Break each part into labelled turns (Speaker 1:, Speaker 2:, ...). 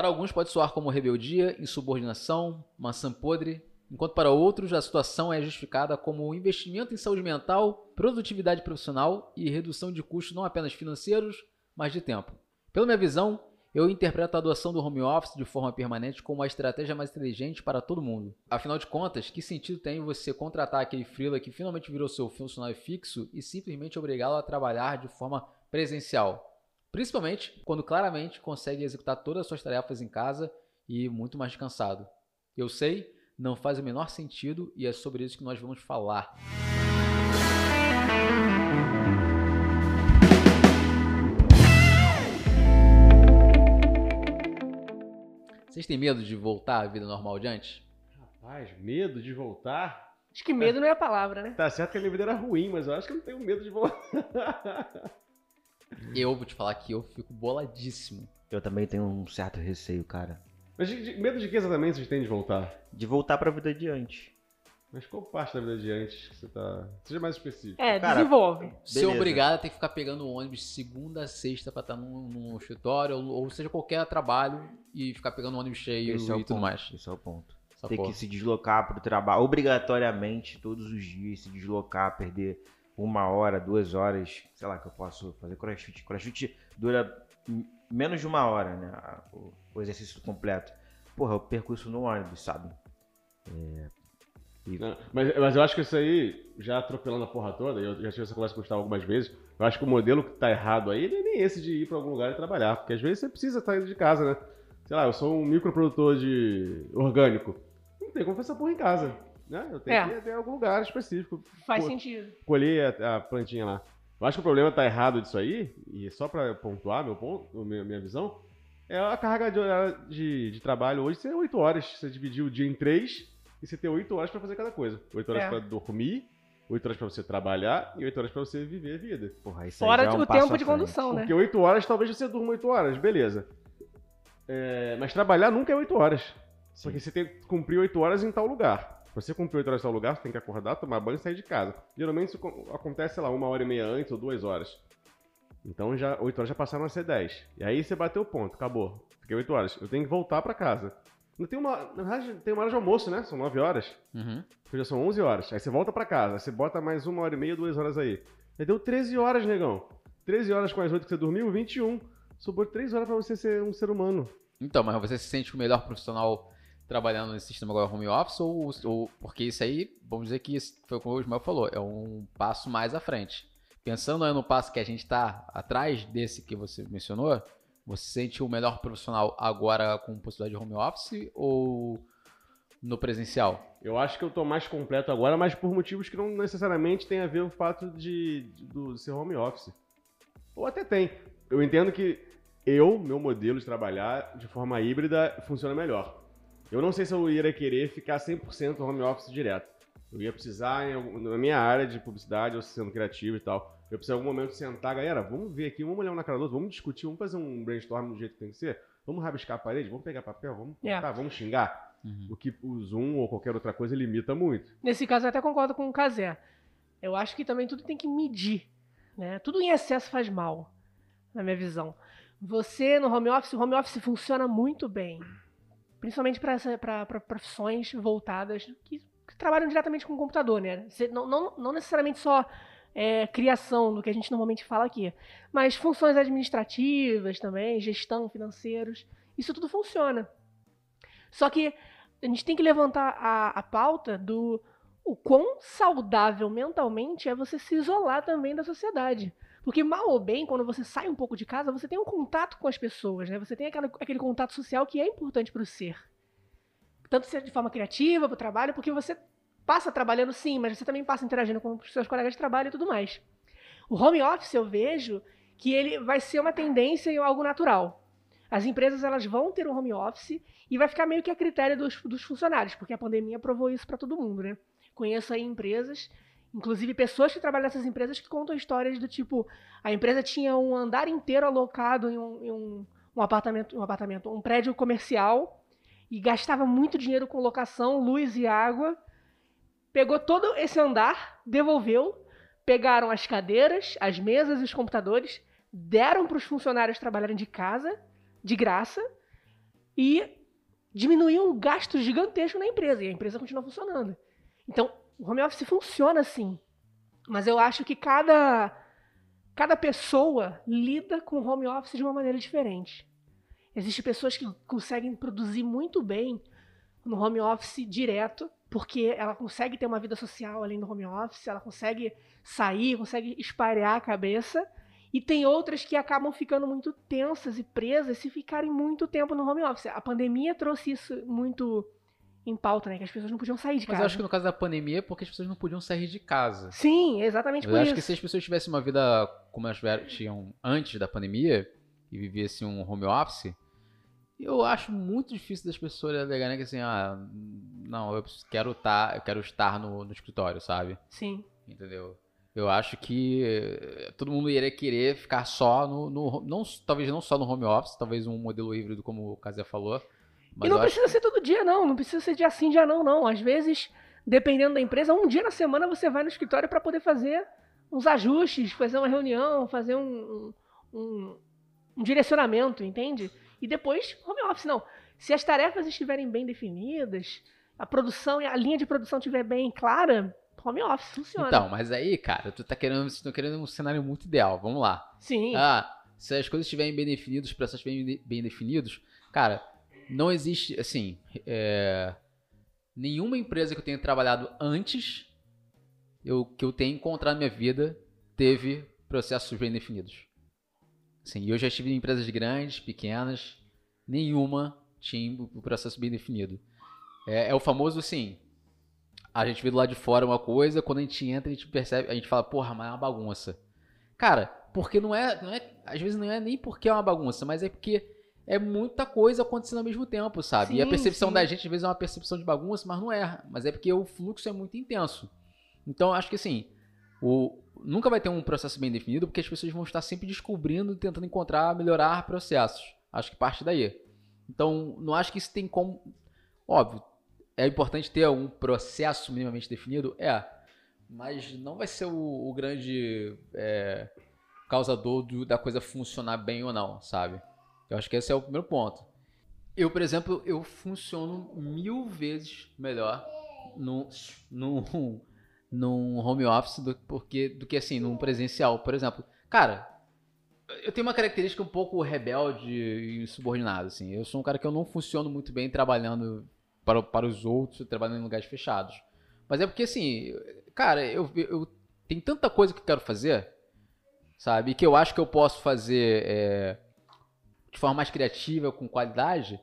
Speaker 1: Para alguns pode soar como rebeldia, insubordinação, maçã podre, enquanto para outros a situação é justificada como investimento em saúde mental, produtividade profissional e redução de custos não apenas financeiros, mas de tempo. Pela minha visão, eu interpreto a adoção do home office de forma permanente como uma estratégia mais inteligente para todo mundo. Afinal de contas, que sentido tem você contratar aquele freela que finalmente virou seu funcionário fixo e simplesmente obrigá-lo a trabalhar de forma presencial? Principalmente quando claramente consegue executar todas as suas tarefas em casa e muito mais descansado. Eu sei, não faz o menor sentido e é sobre isso que nós vamos falar. Vocês têm medo de voltar à vida normal de antes?
Speaker 2: Rapaz, medo de voltar?
Speaker 3: Acho que medo não é a palavra, né?
Speaker 2: Tá certo que a minha vida era ruim, mas eu acho que eu não tenho medo de voltar.
Speaker 1: Eu vou te falar que eu fico boladíssimo.
Speaker 4: Eu também tenho um certo receio, cara.
Speaker 2: Mas de- de- medo de que exatamente vocês têm de voltar?
Speaker 4: De voltar pra vida de antes.
Speaker 2: Mas qual parte da vida de antes que você tá. Seja mais específico.
Speaker 3: É,
Speaker 4: Cara,
Speaker 3: desenvolve.
Speaker 1: Ser obrigado a ter que ficar pegando o ônibus segunda a sexta pra estar num, num escritório, ou, ou seja, qualquer trabalho e ficar pegando ônibus cheio
Speaker 4: Esse é
Speaker 1: e tudo
Speaker 4: ponto.
Speaker 1: mais.
Speaker 4: Esse é o ponto.
Speaker 1: Essa
Speaker 4: Ter
Speaker 1: porra.
Speaker 4: que se deslocar pro trabalho, obrigatoriamente, todos os dias, se deslocar, perder uma hora, duas horas, sei lá, que eu posso fazer crossfit. Crossfit dura menos de uma hora, né? O, o exercício completo. Porra, eu perco isso no ônibus, sabe?
Speaker 2: Não, mas, mas eu acho que isso aí, já atropelando a porra toda, eu já tive essa conversa com o Gustavo algumas vezes, eu acho que o modelo que tá errado aí não é nem esse de ir pra algum lugar e trabalhar, porque às vezes você precisa sair de casa, né? Sei lá, eu sou um microprodutor de orgânico, não tem como fazer essa porra em casa, né? Eu tenho
Speaker 3: É.
Speaker 2: que ir até algum lugar específico,
Speaker 3: Faz
Speaker 2: Pô.
Speaker 3: sentido.
Speaker 2: colher a, a plantinha lá. Eu acho que o problema tá errado disso aí, e só pra pontuar meu ponto, minha, minha visão, é a carga de, horário de, de trabalho hoje ser 8 horas. Você dividir o dia em 3 e você ter 8 horas pra fazer cada coisa. 8 horas
Speaker 3: É.
Speaker 2: pra dormir, 8 horas pra você trabalhar e 8 horas pra você viver a vida.
Speaker 4: Porra, isso aí
Speaker 3: Fora
Speaker 4: já é um
Speaker 3: o
Speaker 4: passo
Speaker 3: tempo de condução, né?
Speaker 2: Porque 8 horas talvez você durma 8 horas, beleza. É, mas trabalhar nunca é 8 horas. Porque você tem que cumprir 8 horas em tal lugar. Você cumprir 8 horas tal lugar, você tem que acordar, tomar banho e sair de casa. Geralmente isso co- acontece, sei lá, uma hora e meia antes ou duas horas. Então já 8 horas já passaram a ser 10. E aí você bateu o ponto, acabou. Fiquei 8 horas. Eu tenho que voltar pra casa. Não tem uma, na verdade, tem uma hora de almoço, né? São 9 horas.
Speaker 1: Uhum.
Speaker 2: Já são 11 horas. Aí você volta pra casa. Aí você bota mais uma hora e meia, duas horas aí. Aí deu 13 horas, negão. 13 horas com as 8 que você dormiu, 21. Sobrou 3 horas pra você ser um ser humano.
Speaker 1: Então, mas você se sente o melhor profissional trabalhando nesse sistema agora home office ou, ou porque isso aí, vamos dizer que foi como o Ismael falou, é um passo mais à frente. Pensando no passo que a gente está atrás desse que você mencionou, você se sente o melhor profissional agora com possibilidade de home office ou no presencial?
Speaker 2: Eu acho que eu tô mais completo agora, mas por motivos que não necessariamente tem a ver o fato de, de- do ser home office. Ou até tem. Eu entendo que eu, meu modelo de trabalhar de forma híbrida, funciona melhor. Eu não sei se eu iria querer ficar 100% home office direto. Eu ia precisar, em algum- na minha área de publicidade, ou sendo criativo e tal, eu preciso em algum momento sentar, galera, vamos ver aqui, vamos olhar um na cara do outro, vamos discutir, vamos fazer um brainstorm do jeito que tem que ser, vamos rabiscar a parede, vamos pegar papel, vamos,
Speaker 3: É.
Speaker 2: tá, vamos xingar. O que o Zoom ou qualquer outra coisa limita muito.
Speaker 3: Nesse caso, eu até concordo com o Casé. Eu acho que também tudo tem que medir. Né? Tudo em excesso faz mal, na minha visão. Você no home office, o home office funciona muito bem. Principalmente para profissões voltadas que, que trabalham diretamente com o computador, né? Você- não, não, não necessariamente só é, criação, do que a gente normalmente fala aqui, mas funções administrativas também, gestão, financeiros. Isso tudo funciona. Só que a gente tem que levantar a, a pauta do o quão saudável mentalmente é você se isolar também da sociedade. Porque mal ou bem, quando você sai um pouco de casa, você tem um contato com as pessoas, né? Você tem aquela- aquele contato social que é importante para o ser. Tanto seja de forma criativa, para o trabalho, porque você passa trabalhando sim, mas você também passa interagindo com os seus colegas de trabalho e tudo mais. O home office eu vejo que ele vai ser uma tendência e algo natural. As empresas elas vão ter um home office e vai ficar meio que a critério dos, dos funcionários, porque a pandemia provou isso para todo mundo, né? Conheço aí empresas, inclusive pessoas que trabalham nessas empresas que contam histórias do tipo, a empresa tinha um andar inteiro alocado em um, em um, um apartamento, um apartamento, um prédio comercial e gastava muito dinheiro com locação, luz e água. Pegou todo esse andar, devolveu, pegaram as cadeiras, as mesas e os computadores, deram para os funcionários trabalharem de casa, de graça, e diminuir um gasto gigantesco na empresa, e a empresa continua funcionando. Então, o home office funciona assim. Mas eu acho que cada, cada pessoa lida com o home office de uma maneira diferente. Existem pessoas que conseguem produzir muito bem no home office direto, porque ela consegue ter uma vida social além do home office, ela consegue sair, consegue espalhar a cabeça. E tem outras que acabam ficando muito tensas e presas se ficarem muito tempo no home office. A pandemia trouxe isso muito em pauta, né? Que as pessoas não podiam sair de
Speaker 1: Mas
Speaker 3: casa.
Speaker 1: eu acho que no caso da pandemia é porque as pessoas não podiam sair de casa.
Speaker 3: Sim, exatamente
Speaker 1: Eu
Speaker 3: por
Speaker 1: acho
Speaker 3: isso.
Speaker 1: que se as pessoas tivessem uma vida como elas tinham antes da pandemia e vivessem um home office, eu acho muito difícil das pessoas alegarem que assim, ah, não, eu quero estar, eu quero estar no, no escritório, sabe?
Speaker 3: Sim.
Speaker 1: Entendeu? Eu acho que eh, todo mundo iria querer ficar só no, no- não, talvez não só no home office, talvez um modelo híbrido como o Casé falou. Mas
Speaker 3: e não
Speaker 1: eu acho
Speaker 3: precisa ser todo dia, não. Não precisa ser dia sim, dia não, não. Às vezes, dependendo da empresa, um dia na semana você vai no escritório para poder fazer uns ajustes, fazer uma reunião, fazer um, um, um- direcionamento, entende? E depois, home office, não. Se as tarefas estiverem bem definidas, a produção e a linha de produção estiver bem clara, home office funciona.
Speaker 1: Então, mas aí, cara, tu tá querendo, vocês estão querendo um cenário muito ideal. Vamos lá.
Speaker 3: Sim.
Speaker 1: Ah, se as coisas estiverem bem definidas, os processos bem, bem definidos, cara, não existe, assim, é, nenhuma empresa que eu tenha trabalhado antes, eu, que eu tenha encontrado na minha vida, teve processos bem definidos. Sim, eu já estive em empresas grandes, pequenas, nenhuma tinha o processo bem definido. É, é o famoso, assim, a gente vê do lado de fora uma coisa, quando a gente entra, a gente percebe, a gente fala, porra, mas é uma bagunça. Cara, porque não é, não é. Às vezes não é nem porque é uma bagunça, mas é porque é muita coisa acontecendo ao mesmo tempo, sabe? e a
Speaker 3: Sim,
Speaker 1: percepção
Speaker 3: sim.
Speaker 1: da gente às vezes é uma percepção de bagunça, mas não é. Mas é porque o fluxo é muito intenso. Então acho que assim, o, nunca vai ter um processo bem definido, porque as pessoas vão estar sempre descobrindo, tentando encontrar, melhorar processos. Acho que parte daí. Então, não acho que isso tem como. Óbvio, é importante ter um processo minimamente definido? É. Mas não vai ser o, o grande é, causador do- da coisa funcionar bem ou não, sabe? Eu acho que esse é o primeiro ponto. Eu, por exemplo, eu funciono mil vezes melhor no, no, num home office do, porque, do que assim, num presencial. Por exemplo, cara, eu tenho uma característica um pouco rebelde e subordinado, assim. Eu sou um cara que eu não funciono muito bem trabalhando para, para os outros, trabalhando em lugares fechados. Mas é porque, assim, cara, eu, eu tem tanta coisa que eu quero fazer, sabe? Que eu acho que eu posso fazer é, de forma mais criativa, com qualidade,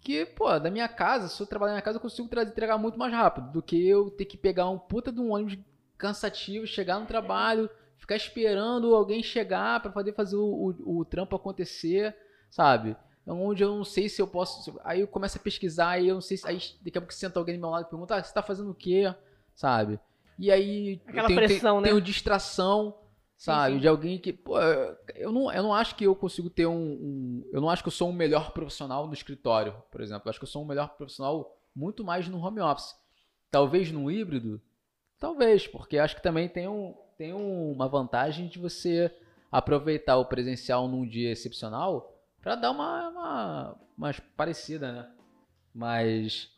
Speaker 1: que, pô, da minha casa, se eu trabalhar na minha casa, eu consigo tra- entregar muito mais rápido do que eu ter que pegar um puta de um ônibus cansativo, chegar no trabalho, ficar esperando alguém chegar para poder fazer o, o, o trampo acontecer, sabe? Onde eu não sei se eu posso. Aí eu começo a pesquisar, aí eu não sei se. Aí daqui a pouco senta alguém do meu lado e pergunta: ah, você tá fazendo o quê? Sabe? E aí. eu
Speaker 3: Aquela
Speaker 1: tenho,
Speaker 3: pressão,
Speaker 1: tenho,
Speaker 3: né?
Speaker 1: tenho distração, sabe?
Speaker 3: sim.
Speaker 1: De alguém que. Pô, eu não, eu não acho que eu consigo ter um, um- Eu não acho que eu sou um melhor profissional no escritório, por exemplo. Eu acho que eu sou um melhor profissional muito mais no home office. Talvez no híbrido, talvez, porque acho que também tem, um, tem um- uma vantagem de você aproveitar o presencial num dia excepcional para dar uma, uma mais parecida, né? Mas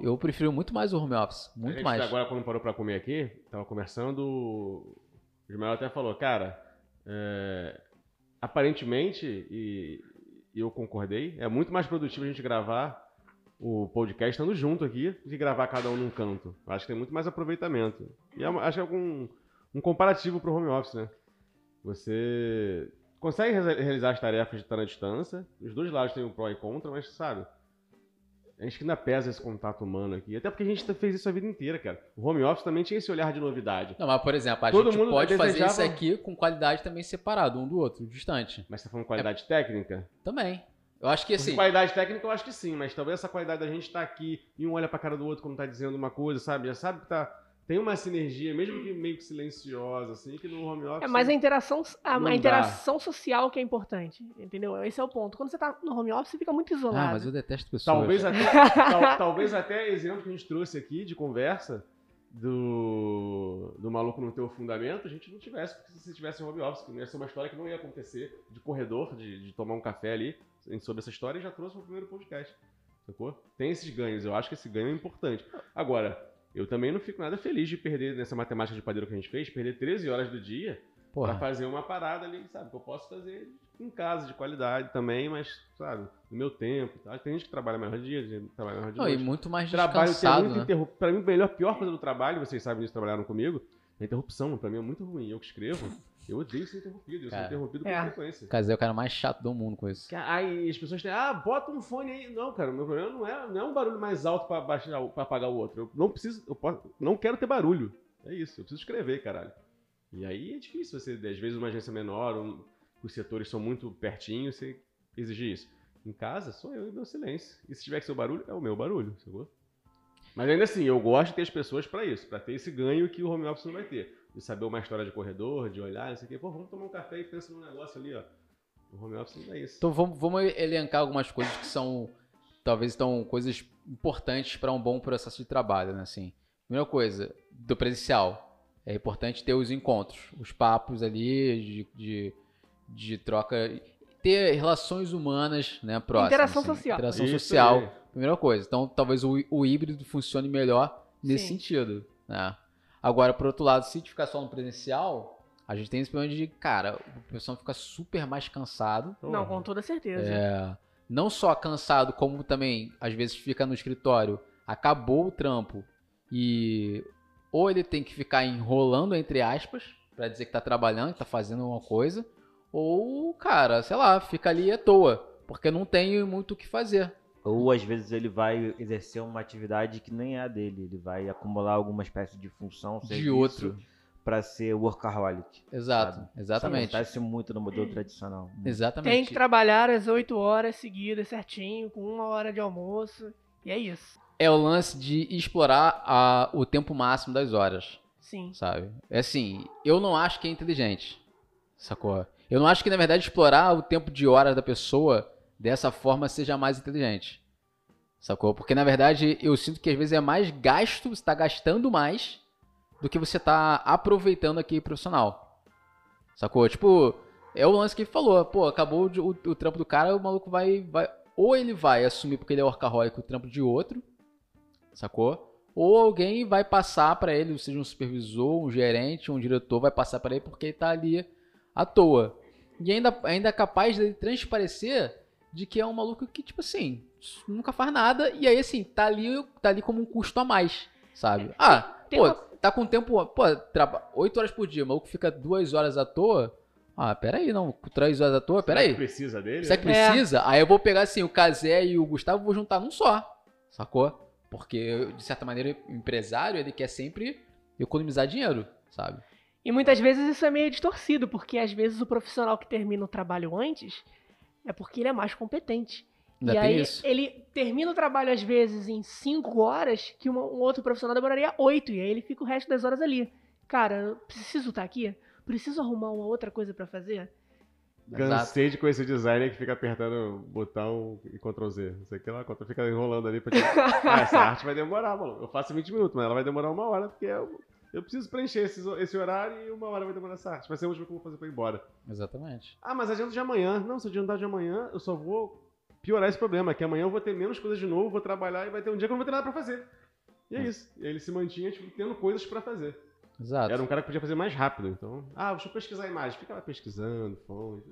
Speaker 1: eu prefiro muito mais o home office,
Speaker 2: a
Speaker 1: muito
Speaker 2: gente
Speaker 1: mais.
Speaker 2: agora, quando parou pra comer aqui, tava conversando, o Ismael até falou, cara, é, aparentemente, e, e eu concordei, é muito mais produtivo a gente gravar o podcast estando junto aqui do que gravar cada um num canto. Acho que tem muito mais aproveitamento. E é acho que é um, um comparativo pro home office, né? Você consegue re- realizar as tarefas de estar na distância, os dois lados têm o pró e contra, mas sabe, a gente ainda pesa esse contato humano aqui. Até porque a gente fez isso a vida inteira, cara. O home office também tinha esse olhar de novidade.
Speaker 1: Não, mas por exemplo, a
Speaker 2: Todo
Speaker 1: gente
Speaker 2: mundo
Speaker 1: pode fazer
Speaker 2: desejava-
Speaker 1: isso aqui com qualidade também separado, um do outro, distante.
Speaker 2: Mas você tá falando qualidade técnica?
Speaker 1: Também. Eu acho que assim.
Speaker 2: Qualidade técnica eu acho que sim, mas talvez essa qualidade da gente tá aqui e um olha pra cara do outro quando tá dizendo uma coisa, sabe? Já sabe que tá. Tem uma sinergia, mesmo que meio que silenciosa, assim, que no home office.
Speaker 3: É mais a interação, a, a interação social que é importante, entendeu? Esse é o ponto. Quando você tá no home office, você fica muito isolado.
Speaker 1: Ah, mas eu detesto pessoas.
Speaker 2: Talvez até, tal- talvez até exemplo que a gente trouxe aqui de conversa do, do maluco não ter o fundamento, a gente não tivesse, porque se tivesse home office, que não ia ser uma história que não ia acontecer de corredor, de, de tomar um café ali, sobre essa história, e já trouxe o primeiro podcast. Sacou? Tem esses ganhos, eu acho que esse ganho é importante. Agora, eu também não fico nada feliz de perder nessa matemática de padeiro que a gente fez, perder 13 horas do dia
Speaker 1: Porra.
Speaker 2: pra fazer uma parada ali, sabe? Que eu posso fazer em casa, de qualidade também, mas, sabe, no meu tempo. Tá? Tem gente que trabalha melhor de dia, tem gente que trabalha melhor de
Speaker 1: Não, e
Speaker 2: noite.
Speaker 1: muito mais
Speaker 2: Trabalho
Speaker 1: descansado,
Speaker 2: muito
Speaker 1: né?
Speaker 2: Pra mim, a melhor, pior coisa do trabalho, vocês sabem disso, trabalharam comigo, é interrupção. Pra mim é muito ruim. Eu que escrevo, eu odeio ser interrompido. Eu
Speaker 1: Cara.
Speaker 2: sou interrompido
Speaker 3: É.
Speaker 2: com frequência.
Speaker 1: Casé é o cara mais chato do mundo com isso.
Speaker 2: Aí as pessoas têm, ah, bota um fone aí. Não, cara, o meu problema não é, não é um barulho mais alto pra, baixar, pra apagar o outro. Eu não preciso, eu posso, não quero ter barulho. É isso, eu preciso escrever, caralho. E aí é difícil você, às vezes, uma agência menor, um, os setores são muito pertinhos, você exigir isso. Em casa, sou eu e meu silêncio. E se tiver que ser o barulho, é o meu barulho, sacou? Mas ainda assim, eu gosto de ter as pessoas pra isso, pra ter esse ganho que o home office não vai ter. De saber uma história de corredor, de olhar, não sei o quê. Pô, vamos tomar um café e pensa num negócio ali, ó. O home office não é isso.
Speaker 1: Então vamos, vamos elencar algumas coisas que são, talvez, estão coisas importantes para um bom processo de trabalho, né? Assim, primeira coisa, do presencial. É importante ter os encontros, os papos ali de, de, de troca, ter relações humanas, né, próximas.
Speaker 3: Interação
Speaker 1: assim,
Speaker 3: social.
Speaker 1: Interação
Speaker 2: Isso
Speaker 1: social,
Speaker 2: aí.
Speaker 1: Primeira coisa. Então, talvez o, o híbrido funcione melhor nesse
Speaker 3: Sim.
Speaker 1: sentido, né? Agora, por outro lado, se ficar só no presencial, a gente tem esse problema de, cara, o pessoal fica super mais cansado,
Speaker 3: Não, com toda certeza.
Speaker 1: é, não só cansado, como também às vezes fica no escritório, acabou o trampo e ou ele tem que ficar enrolando entre aspas pra dizer que tá trabalhando, que tá fazendo uma coisa, ou cara, sei lá, fica ali à toa, porque não tem muito o que fazer.
Speaker 4: Ou às vezes ele vai exercer uma atividade que nem é a dele. Ele vai acumular alguma espécie de função,
Speaker 1: De outro.
Speaker 4: Pra ser workaholic.
Speaker 1: Exato,
Speaker 4: sabe?
Speaker 1: exatamente.
Speaker 4: Isso acontece muito no modelo tradicional.
Speaker 1: Exatamente.
Speaker 3: Tem que trabalhar as 8 horas seguidas certinho, com uma hora de almoço. E é isso.
Speaker 1: É o lance de explorar a- o tempo máximo das horas.
Speaker 3: Sim.
Speaker 1: sabe? É assim, eu não acho que é inteligente, sacou? Eu não acho que, na verdade, explorar o tempo de hora da pessoa dessa forma seja mais inteligente, sacou? Porque, na verdade, eu sinto que às vezes é mais gasto, você tá gastando mais do que você tá aproveitando aqui profissional, sacou? Tipo, é o lance que ele falou, pô, acabou o, o- trampo do cara, o maluco vai, vai... Ou ele vai assumir porque ele é workaholic o trampo de outro, sacou? Ou alguém vai passar pra ele, seja um supervisor, um gerente, um diretor, vai passar pra ele porque ele tá ali à toa. E ainda, ainda é capaz dele transparecer de que é um maluco que, tipo assim, nunca faz nada e aí, assim, tá ali, tá ali como um custo a mais, sabe? Ah,
Speaker 3: tem
Speaker 1: pô,
Speaker 3: uma-
Speaker 1: tá com tempo, pô, traba 8 horas por dia, o maluco fica 2 horas à toa. Ah, peraí, não, 3 horas à toa,
Speaker 2: Será
Speaker 1: peraí.
Speaker 2: que precisa dele?
Speaker 1: Será que
Speaker 3: É.
Speaker 1: precisa? Aí eu vou pegar assim, o Kazé e o Gustavo vou juntar num só. Sacou? Porque, de certa maneira, o empresário, ele quer sempre economizar dinheiro, sabe?
Speaker 3: E muitas vezes isso é meio distorcido, porque às vezes o profissional que termina o trabalho antes é porque ele é mais competente.
Speaker 1: Ainda
Speaker 3: e aí
Speaker 1: isso.
Speaker 3: ele termina o trabalho às vezes em 5 horas, que uma- um outro profissional demoraria 8, e aí ele fica o resto das horas ali. Cara, eu preciso estar aqui? Preciso arrumar uma outra coisa pra fazer?
Speaker 2: Cansei de conhecer designer que fica apertando botão e Ctrl Z. Não sei o que lá, fica enrolando ali pra. Ah, essa arte vai demorar, mano. Eu faço 20 minutos, mas ela vai demorar uma hora, porque eu, eu preciso preencher esse, esse horário e uma hora vai demorar essa arte. Vai ser a última que eu vou fazer pra ir embora.
Speaker 1: Exatamente.
Speaker 2: Ah, mas adianta de amanhã. Não, se adiantar de amanhã, eu só vou piorar esse problema, que amanhã eu vou ter menos coisas de novo, vou trabalhar e vai ter um dia que eu não vou ter nada pra fazer. E é isso. E aí ele se mantinha, tipo, tendo coisas pra fazer.
Speaker 1: Exato.
Speaker 2: Era um cara que podia fazer mais rápido, então. Ah, deixa eu pesquisar a imagem. Fica lá pesquisando,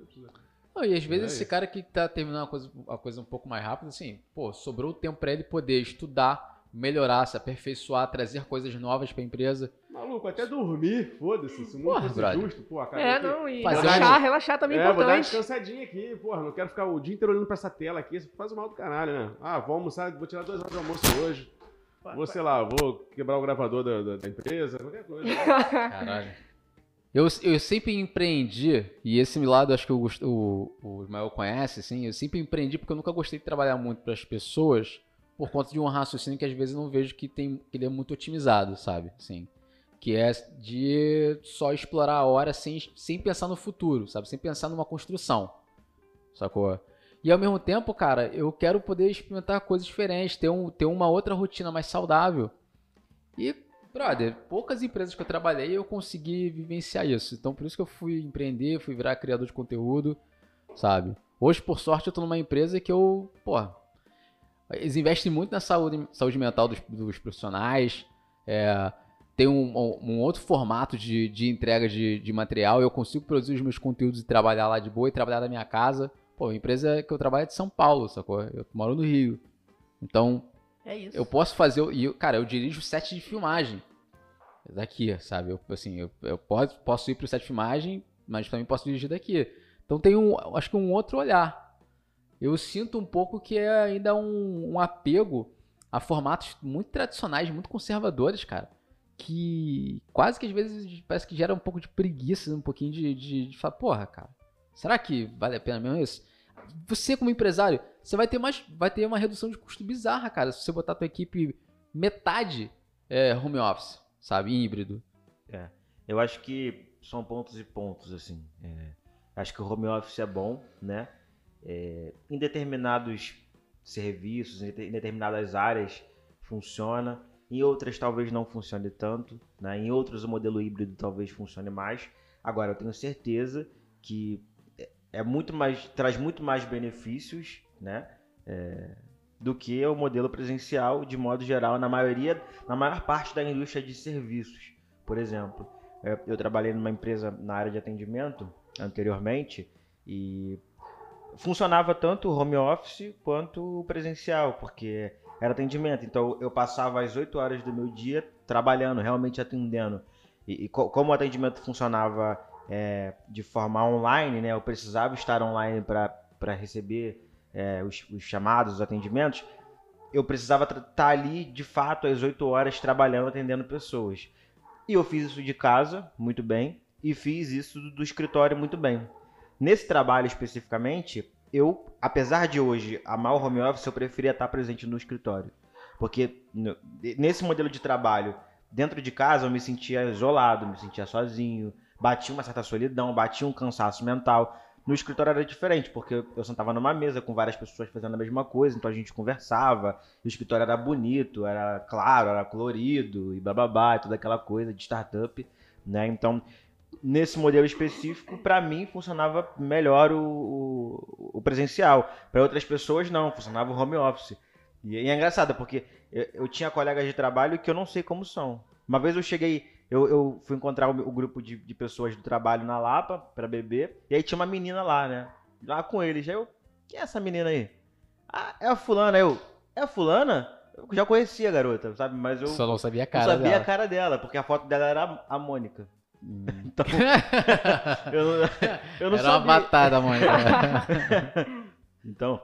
Speaker 2: preciso-
Speaker 1: Não, e às vezes
Speaker 2: É
Speaker 1: esse
Speaker 2: isso.
Speaker 1: cara que tá terminando a coisa, a coisa um pouco mais rápido, assim, pô, sobrou tempo pra ele poder estudar, melhorar, se aperfeiçoar, trazer coisas novas pra empresa.
Speaker 2: Maluco, até dormir, foda-se. Se o mundo
Speaker 1: Porra,
Speaker 2: fosse
Speaker 1: brother.
Speaker 2: justo, pô, cara.
Speaker 3: É, não, e
Speaker 1: Fazer
Speaker 3: relaxar,
Speaker 1: um-
Speaker 3: relaxar também é
Speaker 2: É, vou dar uma
Speaker 3: importante.
Speaker 2: descansadinha aqui, porra. Não quero ficar o dia inteiro olhando pra essa tela aqui. Isso faz o mal do caralho, né? Ah, vou almoçar, vou tirar duas horas de almoço hoje. Vou, sei lá, vou quebrar o gravador da, da- da empresa, qualquer coisa.
Speaker 1: Caralho. Eu, eu sempre empreendi, e esse lado acho que o, o, o Ismael conhece, assim, eu sempre empreendi porque eu nunca gostei de trabalhar muito para as pessoas por conta de um raciocínio que às vezes não vejo que, tem, que ele é muito otimizado, sabe? Assim, que é de só explorar a hora sem, sem pensar no futuro, sabe? Sem pensar numa construção, sacou? E ao mesmo tempo, cara, eu quero poder experimentar coisas diferentes, ter, um, ter uma outra rotina mais saudável. E Brother, poucas empresas que eu trabalhei eu consegui vivenciar isso. Então por isso que eu fui empreender, fui virar criador de conteúdo, sabe? Hoje, por sorte, eu tô numa empresa que eu, pô, eles investem muito na saúde, saúde mental dos, dos profissionais. É, tem um, um, outro formato de, de entrega de, de material. Eu consigo produzir os meus conteúdos e trabalhar lá de boa e trabalhar da minha casa. Pô, a empresa que eu trabalho é de São Paulo, sacou? Eu moro no Rio. Então,
Speaker 3: É isso.
Speaker 1: eu posso fazer. Cara, eu dirijo o set de filmagem. Daqui, sabe? Eu, assim, eu, eu posso, posso ir pro set de filmagem, mas também posso dirigir daqui. Então tem um, acho que um outro olhar. Eu sinto um pouco que é ainda um, um apego a formatos muito tradicionais, muito conservadores, cara. Que quase que às vezes parece que gera um pouco de preguiça, um pouquinho de, de, de falar, porra, cara, será que vale a pena mesmo isso? Você, como empresário, você vai ter, mais, vai ter uma redução de custo bizarra, cara, se você botar a tua equipe metade é, home office, sabe? Híbrido.
Speaker 4: Eu acho que são pontos e pontos, assim. É, acho que o home office é bom, né? É, em determinados serviços, em de- em determinadas áreas funciona. Em outras talvez não funcione tanto, né? Em outras o modelo híbrido talvez funcione mais. Agora eu tenho certeza que é- é muito mais traz muito mais benefícios, né? É, do que o modelo presencial de modo geral na maioria, na maior parte da indústria de serviços, por exemplo. É, Eu trabalhei numa empresa na área de atendimento anteriormente e funcionava tanto o home office quanto o presencial, porque era atendimento. Então eu passava as 8 horas do meu dia trabalhando, realmente atendendo. E, e co- como o atendimento funcionava é, de forma online, né, eu precisava estar online para receber é, os, os chamados, os atendimentos. Eu precisava estar ali de fato às 8 horas trabalhando, atendendo pessoas. E eu fiz isso de casa, muito bem, e fiz isso do escritório muito bem. Nesse trabalho especificamente, eu, apesar de hoje amar o home office, eu preferia estar presente no escritório. Porque nesse modelo de trabalho, dentro de casa, eu me sentia isolado, me sentia sozinho, batia uma certa solidão, batia um cansaço mental. No escritório era diferente, porque eu sentava numa mesa com várias pessoas fazendo a mesma coisa, então a gente conversava, o escritório era bonito, era claro, era colorido e e toda aquela coisa de startup, né? Então, nesse modelo específico, para mim funcionava melhor o, o, o presencial. Para outras pessoas, não, funcionava o home office. E, e é engraçado, porque eu, eu tinha colegas de trabalho que eu não sei como são. Uma vez eu cheguei, eu, eu fui encontrar o, o grupo de, de pessoas do trabalho na Lapa para beber, e aí tinha uma menina lá, né? Lá com eles. Aí eu, quem é essa menina aí? Ah, é a fulana. Eu, é a fulana? Eu já conhecia a garota, sabe? Mas eu
Speaker 1: Só não sabia a
Speaker 4: não
Speaker 1: cara
Speaker 4: sabia
Speaker 1: dela.
Speaker 4: a cara dela, porque a foto dela era a Mônica. Então, eu não, eu não
Speaker 1: Era uma
Speaker 4: sabia.
Speaker 1: batada, mãe.
Speaker 4: Então,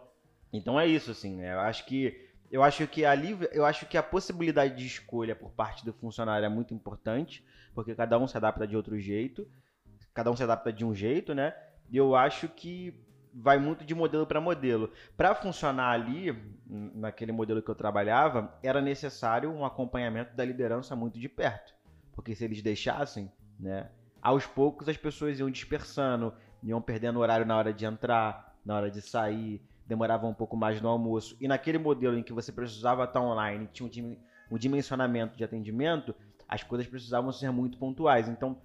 Speaker 4: então é isso, assim, né? Eu acho que eu acho que a livre, eu acho que a possibilidade de escolha por parte do funcionário é muito importante, porque cada um se adapta de outro jeito, cada um se adapta de um jeito, né? E eu acho que vai muito de modelo para modelo. Para funcionar ali, naquele modelo que eu trabalhava, era necessário um acompanhamento da liderança muito de perto, porque se eles deixassem, né, aos poucos as pessoas iam dispersando, iam perdendo horário na hora de entrar, na hora de sair, demorava um pouco mais no almoço. E naquele modelo em que você precisava estar online, tinha um, dim- dimensionamento de atendimento, as coisas precisavam ser muito pontuais. Então,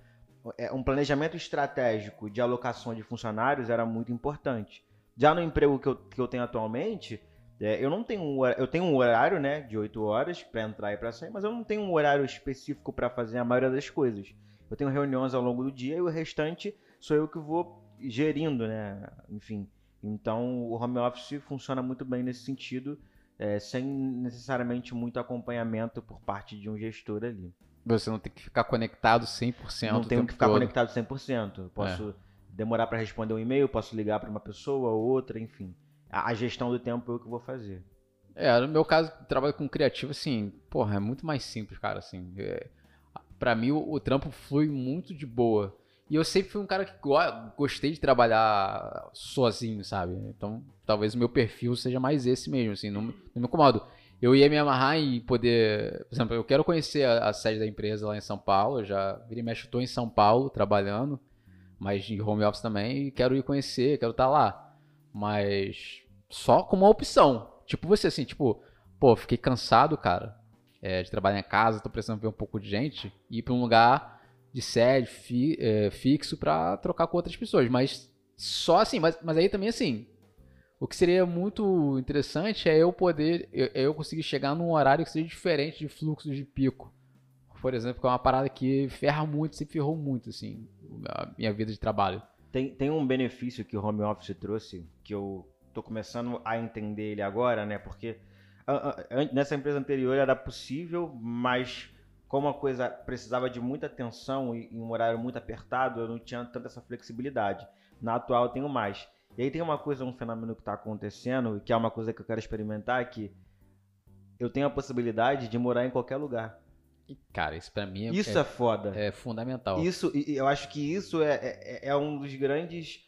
Speaker 4: é, um planejamento estratégico de alocação de funcionários era muito importante. Já no emprego que eu, que eu tenho atualmente, é, eu não tenho um, eu tenho um horário, né, de 8 horas para entrar e para sair, mas eu não tenho um horário específico para fazer a maioria das coisas. Eu tenho reuniões ao longo do dia e o restante sou eu que vou gerindo, né? Enfim. Então o home office funciona muito bem nesse sentido, é, sem necessariamente muito acompanhamento por parte de um gestor ali.
Speaker 1: Você não tem que ficar conectado 100%
Speaker 4: Não
Speaker 1: o
Speaker 4: tenho que ficar
Speaker 1: todo.
Speaker 4: conectado 100%. Eu Posso demorar para responder um e-mail, posso ligar para uma pessoa ou outra, enfim. A, a gestão do tempo é eu que vou fazer.
Speaker 1: É, no meu caso, trabalho com criativo, assim, porra, é muito mais simples, cara, assim. É, pra mim, o, o trampo flui muito de boa. E eu sempre fui um cara que go gostei de trabalhar sozinho, sabe? Então, talvez o meu perfil seja mais esse mesmo, assim, não, não me incomodo. Eu ia me amarrar em poder. Por exemplo, eu quero conhecer a, a sede da empresa lá em São Paulo. Eu já vira e mexe, tô em São Paulo trabalhando, mas de home office também, e quero ir conhecer, quero estar lá. Mas só como uma opção. Tipo você, assim, tipo, pô, fiquei cansado, cara. É, de trabalhar em casa, tô precisando ver um pouco de gente, ir para um lugar de sede fi, é, fixo para trocar com outras pessoas. Mas só assim, mas, mas aí também assim, o que seria muito interessante é eu poder, eu, eu conseguir chegar num horário que seja diferente de fluxo de pico. Por exemplo, que é uma parada que ferra muito, sempre ferrou muito, assim, a minha vida de trabalho.
Speaker 4: Tem, tem um benefício que o home office trouxe, que eu tô começando a entender ele agora, né? Porque nessa empresa anterior era possível, mas como a coisa precisava de muita atenção e um horário muito apertado, eu não tinha tanta essa flexibilidade. Na atual eu tenho mais. E aí tem uma coisa, um fenômeno que está acontecendo, que é uma coisa que eu quero experimentar, que eu tenho a possibilidade de morar em qualquer lugar.
Speaker 1: Cara, isso para mim é,
Speaker 4: isso é, é, foda.
Speaker 1: É fundamental.
Speaker 4: Isso, eu acho que isso é, é, é, um dos grandes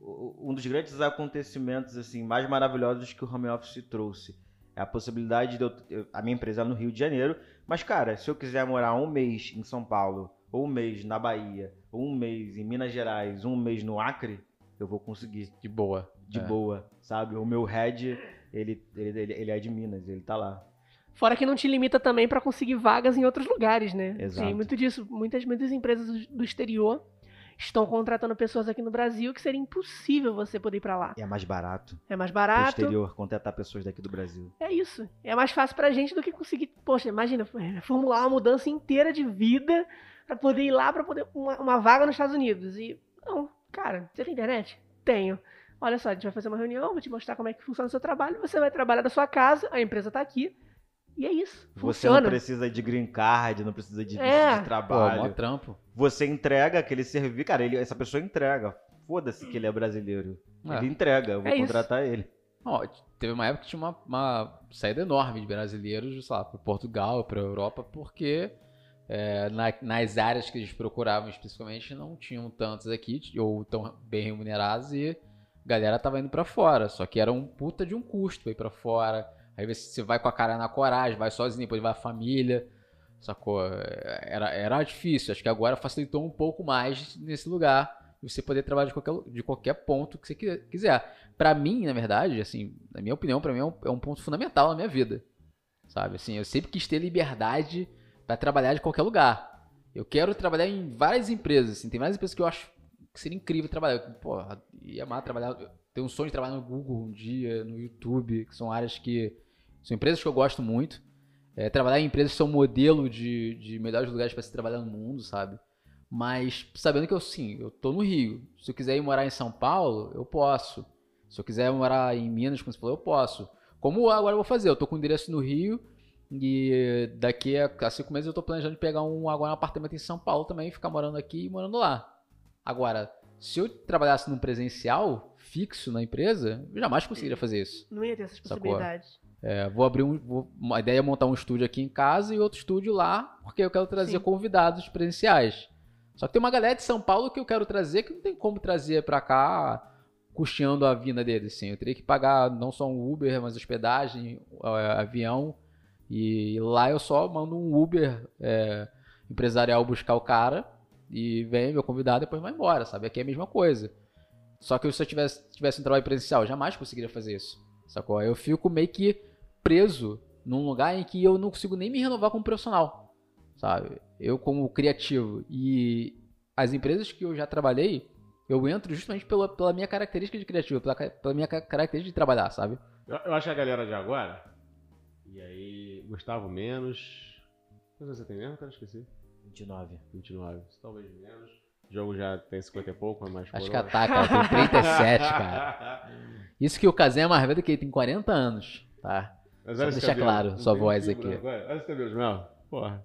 Speaker 4: um dos grandes acontecimentos assim mais maravilhosos que o home office trouxe. É a possibilidade de eu, eu, a minha empresa é no Rio de Janeiro, mas cara, se eu quiser morar um mês em São Paulo, ou um mês na Bahia, ou um mês em Minas Gerais, um mês no Acre, eu vou conseguir.
Speaker 1: De boa.
Speaker 4: De é. boa, sabe? O meu head, ele, ele, ele é de Minas, ele tá lá.
Speaker 3: Fora que não te limita também para conseguir vagas em outros lugares, né?
Speaker 4: Exato.
Speaker 3: Tem muito disso. Muitas, muitas empresas do exterior estão contratando pessoas aqui no Brasil que seria impossível você poder ir para lá.
Speaker 4: E é mais barato.
Speaker 3: É mais barato. No
Speaker 4: exterior, contratar pessoas daqui do Brasil.
Speaker 3: É isso. É mais fácil pra gente do que conseguir. Poxa, imagina, formular uma mudança inteira de vida para poder ir lá para poder uma, uma vaga nos Estados Unidos. E não, cara, você tem internet? Tenho. Olha só, a gente vai fazer uma reunião, vou te mostrar como é que funciona o seu trabalho. Você vai trabalhar da sua casa, a empresa está aqui. E é isso.
Speaker 4: Você não precisa de green card, não precisa de, é. de trabalho.
Speaker 1: Pô, trampo.
Speaker 4: Você entrega aquele serviço. Cara, ele, essa pessoa entrega. Foda-se que ele é brasileiro. É. Ele entrega, eu vou é contratar isso. ele.
Speaker 1: Ó, teve uma época que tinha uma, uma saída enorme de brasileiros, sei lá, para Portugal, para Europa, porque é, na, nas áreas que eles procuravam especificamente não tinham tantos aqui, ou tão bem remunerados, e a galera tava indo para fora. Só que era um puta de um custo ir para fora. Aí você vai com a cara na coragem, vai sozinho, depois vai a família. Sacou? Era, era difícil. Acho que agora facilitou um pouco mais nesse lugar. Você poder trabalhar de qualquer, de qualquer ponto que você quiser. Para mim, na verdade, assim, na minha opinião, para mim é um, é um ponto fundamental na minha vida. Sabe? Assim, eu sempre quis ter liberdade para trabalhar de qualquer lugar. Eu quero trabalhar em várias empresas, assim, tem várias empresas que eu acho que seria incrível trabalhar. Porra, ia amar trabalhar, tenho um sonho de trabalhar no Google um dia, no YouTube, que são áreas que são empresas que eu gosto muito. É, trabalhar em empresas que são modelo de, de melhores lugares para se trabalhar no mundo, sabe? Mas sabendo que eu sim, eu tô no Rio. Se eu quiser ir morar em São Paulo, eu posso. Se eu quiser morar em Minas, como você falou, eu posso. Como agora eu vou fazer? Eu tô com endereço no Rio, e daqui a, cinco meses eu tô planejando pegar um, agora um apartamento em São Paulo também, ficar morando aqui e morando lá. Agora, se eu trabalhasse num presencial fixo na empresa, eu jamais conseguiria fazer isso.
Speaker 3: Não ia ter essas possibilidades.
Speaker 1: É, vou abrir um. Vou, uma ideia é montar um estúdio aqui em casa e outro estúdio lá, porque eu quero trazer Sim. convidados presenciais. Só que tem uma galera de São Paulo que eu quero trazer que não tem como trazer para cá custeando a vinda deles. Sim, eu teria que pagar não só um Uber, mas hospedagem, avião e lá eu só mando um Uber é, empresarial buscar o cara e vem meu convidado e depois vai embora, sabe? Aqui é a mesma coisa. Só que se eu tivesse, tivesse um trabalho presencial, eu jamais conseguiria fazer isso. Sacou? Eu fico meio que preso num lugar em que eu não consigo nem me renovar como profissional, sabe? Eu como criativo e as empresas que eu já trabalhei, eu entro justamente pela, pela minha característica de criativo, pela, pela minha característica de trabalhar, sabe?
Speaker 2: Eu, eu acho que a galera de agora, e aí Gustavo menos. Quantos você tem mesmo, cara? Esqueci.
Speaker 4: 29.
Speaker 2: 29. Talvez menos. O jogo já tem 50 e pouco, mas mais
Speaker 1: Acho que tá, cara. Tem 37, cara. Isso que o Kazé é mais velho que ele tem 40 anos, tá? Mas Só deixar claro sua voz aqui.
Speaker 2: Olha esse cabelo, Mel. Porra.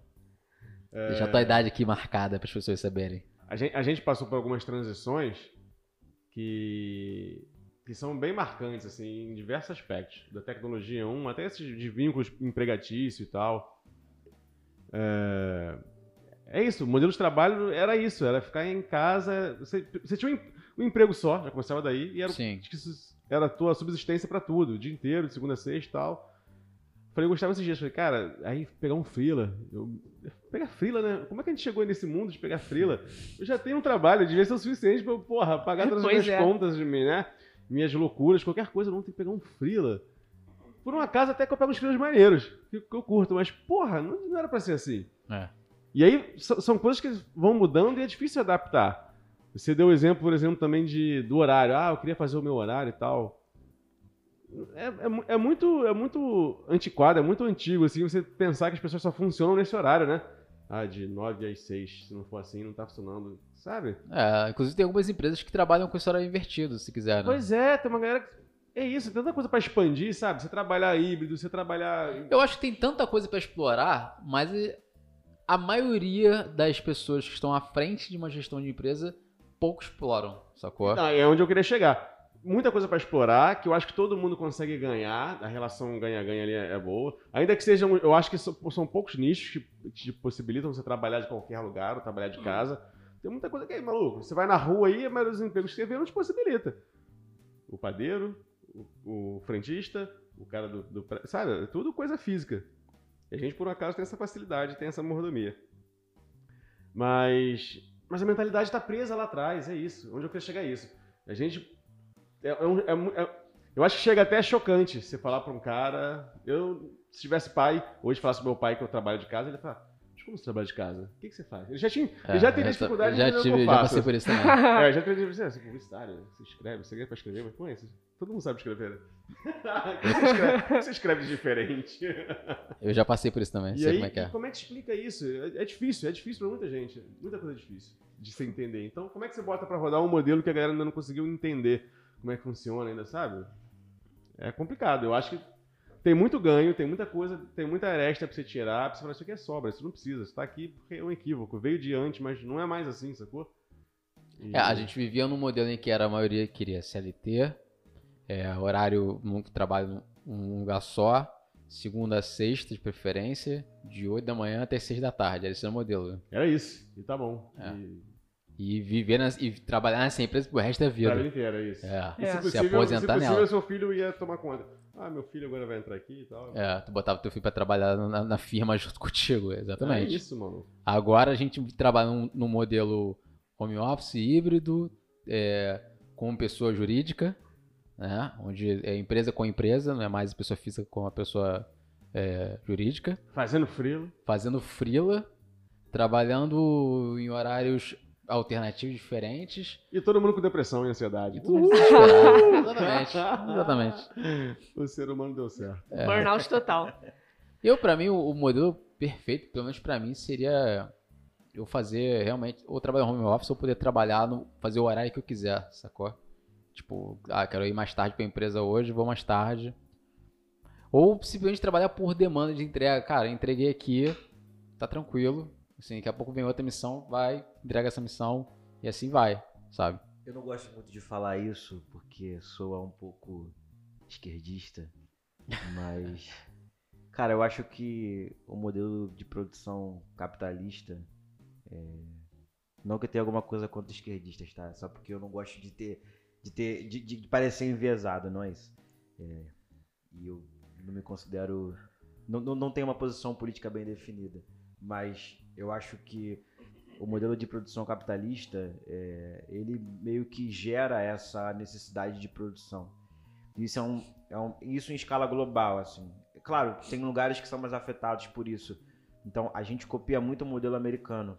Speaker 1: É... Deixa a tua idade aqui marcada para as pessoas saberem.
Speaker 2: A gente, a gente passou por algumas transições que que são bem marcantes, assim, em diversos aspectos. Da tecnologia, um, até esses de vínculos empregatício e tal. É, é isso, o modelo de trabalho era isso, era ficar em casa. Você, você tinha um, emprego só, já começava daí, e era,
Speaker 1: Sim.
Speaker 2: era a tua subsistência para tudo, o dia inteiro, de segunda a sexta e tal. Falei, eu gostava desses dias. Falei, cara, aí pegar um freela. Eu, pegar freela, né? Como é que a gente chegou nesse mundo de pegar freela? Eu já tenho um trabalho, devia ser o suficiente pra, porra, pagar todas as minhas é. contas de mim, né? minhas loucuras, qualquer coisa, eu não tenho que pegar um frila. por um acaso até que eu pego uns filhos maneiros, que, que eu curto, mas porra, não, não era pra ser assim.
Speaker 1: É.
Speaker 2: E aí são coisas que vão mudando e é difícil adaptar. Você deu o exemplo, por exemplo, também de, do horário. Ah, eu queria fazer o meu horário e tal. É, é é muito, é muito antiquado, é muito antigo, assim, você pensar que as pessoas só funcionam nesse horário, né? Ah, de 9 às 6, se não for assim, não tá funcionando, sabe?
Speaker 1: É, inclusive tem algumas empresas que trabalham com esse horário invertido, se quiser, né?
Speaker 2: Pois é, tem uma galera que... É isso, tem tanta coisa pra expandir, sabe? Você trabalhar híbrido, você trabalhar...
Speaker 1: Eu acho que tem tanta coisa pra explorar, mas eh, a maioria das pessoas que estão à frente de uma gestão de empresa pouco exploram, sacou?
Speaker 2: Não, é onde eu queria chegar. Muita coisa pra explorar, que eu acho que todo mundo consegue ganhar. A relação ganha-ganha ali é é boa. Ainda que sejam, eu acho que são, são poucos nichos que te possibilitam você trabalhar de qualquer lugar ou trabalhar de casa. Tem muita coisa que é maluco. Você vai na rua aí, a maioria dos empregos que você vê não te possibilita. O padeiro, o, o frentista, o cara do, do. Sabe? É tudo coisa física. E a gente, por um acaso, tem essa facilidade, tem essa mordomia. Mas. Mas a mentalidade está presa lá atrás, é isso. Onde eu queria chegar é isso. A gente. É, é um- é é- eu acho que chega até chocante você falar para um cara. Eu, se tivesse pai, hoje falasse pro meu pai que eu trabalho de casa, ele ia falar. Mas como você trabalha de casa? O que, que você faz? Ele já, tinha, ele já teria
Speaker 1: É,
Speaker 2: dificuldade
Speaker 1: já
Speaker 2: de
Speaker 1: tive, já passei por isso também.
Speaker 2: É, já teria você, você é publicitário, você escreve, você quer pra escrever, mas conhece. Todo mundo sabe escrever, né? Você escreve, você escreve de diferente.
Speaker 1: Eu já passei por isso também,
Speaker 2: E
Speaker 1: sei
Speaker 2: aí,
Speaker 1: como é que é.
Speaker 2: como é que explica isso? É, é difícil, é difícil pra muita gente. Muita coisa é difícil de se entender. Então, como é que você bota pra rodar um modelo que a galera ainda não conseguiu entender como é que funciona ainda, sabe? É complicado. Eu acho que tem muito ganho, tem muita coisa, tem muita aresta pra você tirar, pra você falar, isso aqui é sobra, isso não precisa, isso tá aqui porque é um equívoco. Veio de antes, mas não é mais assim, sacou? E-
Speaker 1: É, a gente vivia num modelo em que era a maioria queria CLT, é, horário, trabalho num lugar só, segunda a sexta de preferência, de 8 da manhã até 6 da tarde. Era esse era o modelo.
Speaker 2: Era isso, e tá bom.
Speaker 1: É.
Speaker 2: E
Speaker 1: E viver nas, e trabalhar nessa empresa pro resto da
Speaker 2: pra
Speaker 1: vida.
Speaker 2: vida inteira, é isso.
Speaker 1: É,
Speaker 2: E
Speaker 3: É.
Speaker 2: se
Speaker 1: se
Speaker 2: possível,
Speaker 1: aposentar
Speaker 2: se possível
Speaker 1: nela.
Speaker 2: seu filho ia tomar conta. Ah, meu filho agora vai entrar aqui e tal.
Speaker 1: É, tu botava teu filho pra trabalhar na, na firma junto contigo,
Speaker 2: É
Speaker 1: exatamente.
Speaker 2: isso, mano.
Speaker 1: Agora a gente trabalha num, num modelo home office híbrido, é, com pessoa jurídica, né? Onde é empresa com empresa, não é mais pessoa física com a pessoa é, jurídica,
Speaker 2: Fazendo frilo.
Speaker 1: fazendo freela, trabalhando em horários alternativos diferentes.
Speaker 2: E todo mundo com depressão e ansiedade.
Speaker 1: E. Exatamente. Exatamente.
Speaker 2: O ser humano deu certo.
Speaker 1: É.
Speaker 3: Burnout total.
Speaker 1: Eu, pra mim, o, modelo perfeito, pelo menos pra mim, seria eu fazer realmente, ou trabalhar home office, ou poder trabalhar, no, fazer o horário que eu quiser, sacou? Tipo, ah, quero ir mais tarde pra empresa hoje, vou mais tarde. Ou simplesmente trabalhar por demanda de entrega. Cara, entreguei aqui, tá tranquilo. Assim, daqui a pouco vem outra missão, vai, entrega essa missão, e assim vai, sabe?
Speaker 4: Eu não gosto muito de falar isso porque soa um pouco esquerdista, mas cara, eu acho que o modelo de produção capitalista é, não que eu tenha alguma coisa contra esquerdistas, tá? Só porque eu não gosto de ter de ter de, de parecer enviesado, não é isso? É, e eu não me considero não, não, não tenho uma posição política bem definida, mas eu acho que o modelo de produção capitalista é, ele meio que gera essa necessidade de produção. Isso é um, é um isso em escala global, assim. Claro, tem lugares que são mais afetados por isso. Então a gente copia muito o modelo americano,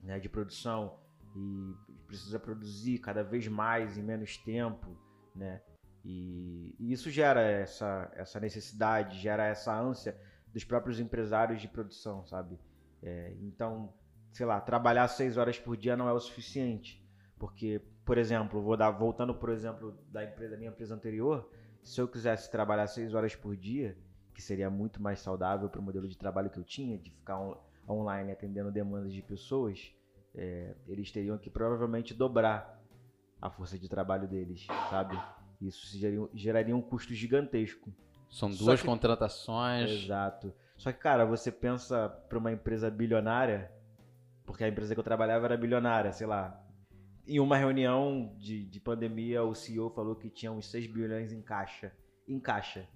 Speaker 4: né, de produção e precisa produzir cada vez mais em menos tempo, né? E, e isso gera essa essa necessidade, gera essa ânsia dos próprios empresários de produção, sabe? É, então sei lá, trabalhar seis horas por dia não é o suficiente. Porque, por exemplo, vou dar, voltando por exemplo da empresa, da minha empresa anterior, se eu quisesse trabalhar seis horas por dia, que seria muito mais saudável para o modelo de trabalho que eu tinha, de ficar on- online atendendo demandas de pessoas, é, eles teriam que provavelmente dobrar a força de trabalho deles, sabe? Isso geraria, geraria um custo gigantesco.
Speaker 1: São duas
Speaker 4: que-
Speaker 1: contratações.
Speaker 4: Exato. Só que, cara, você pensa para uma empresa bilionária, porque a empresa que eu trabalhava era bilionária, sei lá. Em uma reunião de, de pandemia, o CEO falou que tinha uns 6 bilhões em caixa. Em caixa.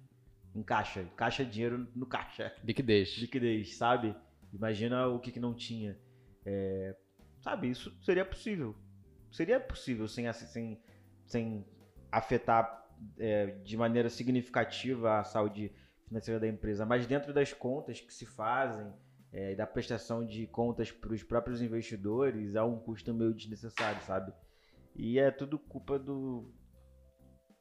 Speaker 4: Em caixa. Caixa dinheiro no caixa.
Speaker 1: Liquidez.
Speaker 4: Liquidez, sabe? Imagina o que, que não tinha. É, sabe, isso seria possível. Seria possível sem, sem, sem afetar é, de maneira significativa a saúde financeira da empresa, mas dentro das contas que se fazem é, e da prestação de contas para os próprios investidores, há um custo meio desnecessário, sabe? E é tudo culpa do,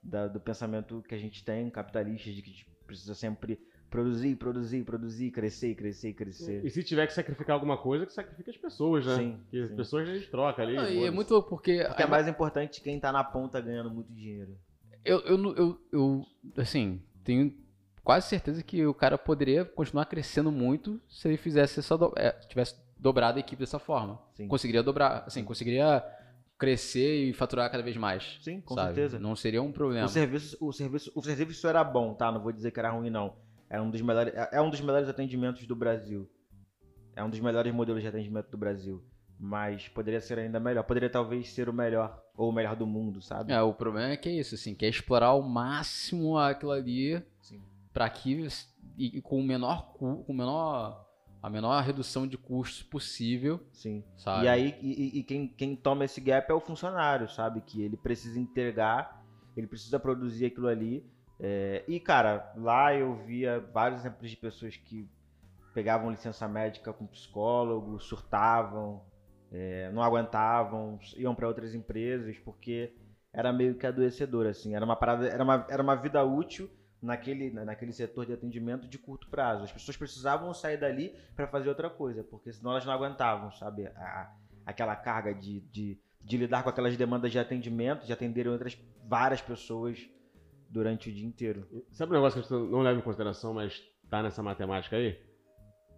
Speaker 4: da- do pensamento que a gente tem, capitalista, de que a gente precisa sempre produzir, produzir, produzir, crescer, crescer, crescer.
Speaker 2: E se tiver que sacrificar alguma coisa, que sacrifica as pessoas, né?
Speaker 4: Sim,
Speaker 2: que as
Speaker 4: sim.
Speaker 2: pessoas a gente troca ali.
Speaker 1: Não, e é muito louco porque.
Speaker 4: Porque é mais importante quem tá na ponta ganhando muito dinheiro.
Speaker 1: Eu, eu, não- eu, eu, assim, tenho quase certeza que o cara poderia continuar crescendo muito se ele fizesse essa. do- é, tivesse dobrado a equipe dessa forma.
Speaker 4: Sim.
Speaker 1: Conseguiria dobrar, assim, conseguiria crescer e faturar cada vez mais.
Speaker 4: Sim, com
Speaker 1: sabe?
Speaker 4: certeza.
Speaker 1: Não seria um problema.
Speaker 4: O serviço, o serviço, o serviço era bom, tá? Não vou dizer que era ruim não. É um dos melhores, é é um dos melhores atendimentos do Brasil. É um dos melhores modelos de atendimento do Brasil. Mas poderia ser ainda melhor. Poderia talvez ser o melhor ou o melhor do mundo, sabe?
Speaker 1: É, o problema é que é isso, assim, que é explorar ao máximo aquilo ali
Speaker 4: Sim.
Speaker 1: Para que e, e com o menor com o menor a menor redução de custos possível,
Speaker 4: Sim.
Speaker 1: sabe?
Speaker 4: E aí, e- e quem, quem toma esse gap é o funcionário, sabe? Que ele precisa entregar, ele precisa produzir aquilo ali. É, e, cara, lá eu via vários exemplos de pessoas que pegavam licença médica com psicólogo, surtavam, é, não aguentavam, iam para outras empresas, porque era meio que adoecedor, assim. Era uma parada, era uma, era uma vida útil naquele, naquele setor de atendimento de curto prazo. As pessoas precisavam sair dali para fazer outra coisa, porque senão elas não aguentavam, sabe? A- aquela carga de, de, de lidar com aquelas demandas de atendimento, de atenderem outras várias pessoas durante o dia inteiro.
Speaker 2: Sabe um negócio que a gente não leva em consideração, mas tá nessa matemática aí?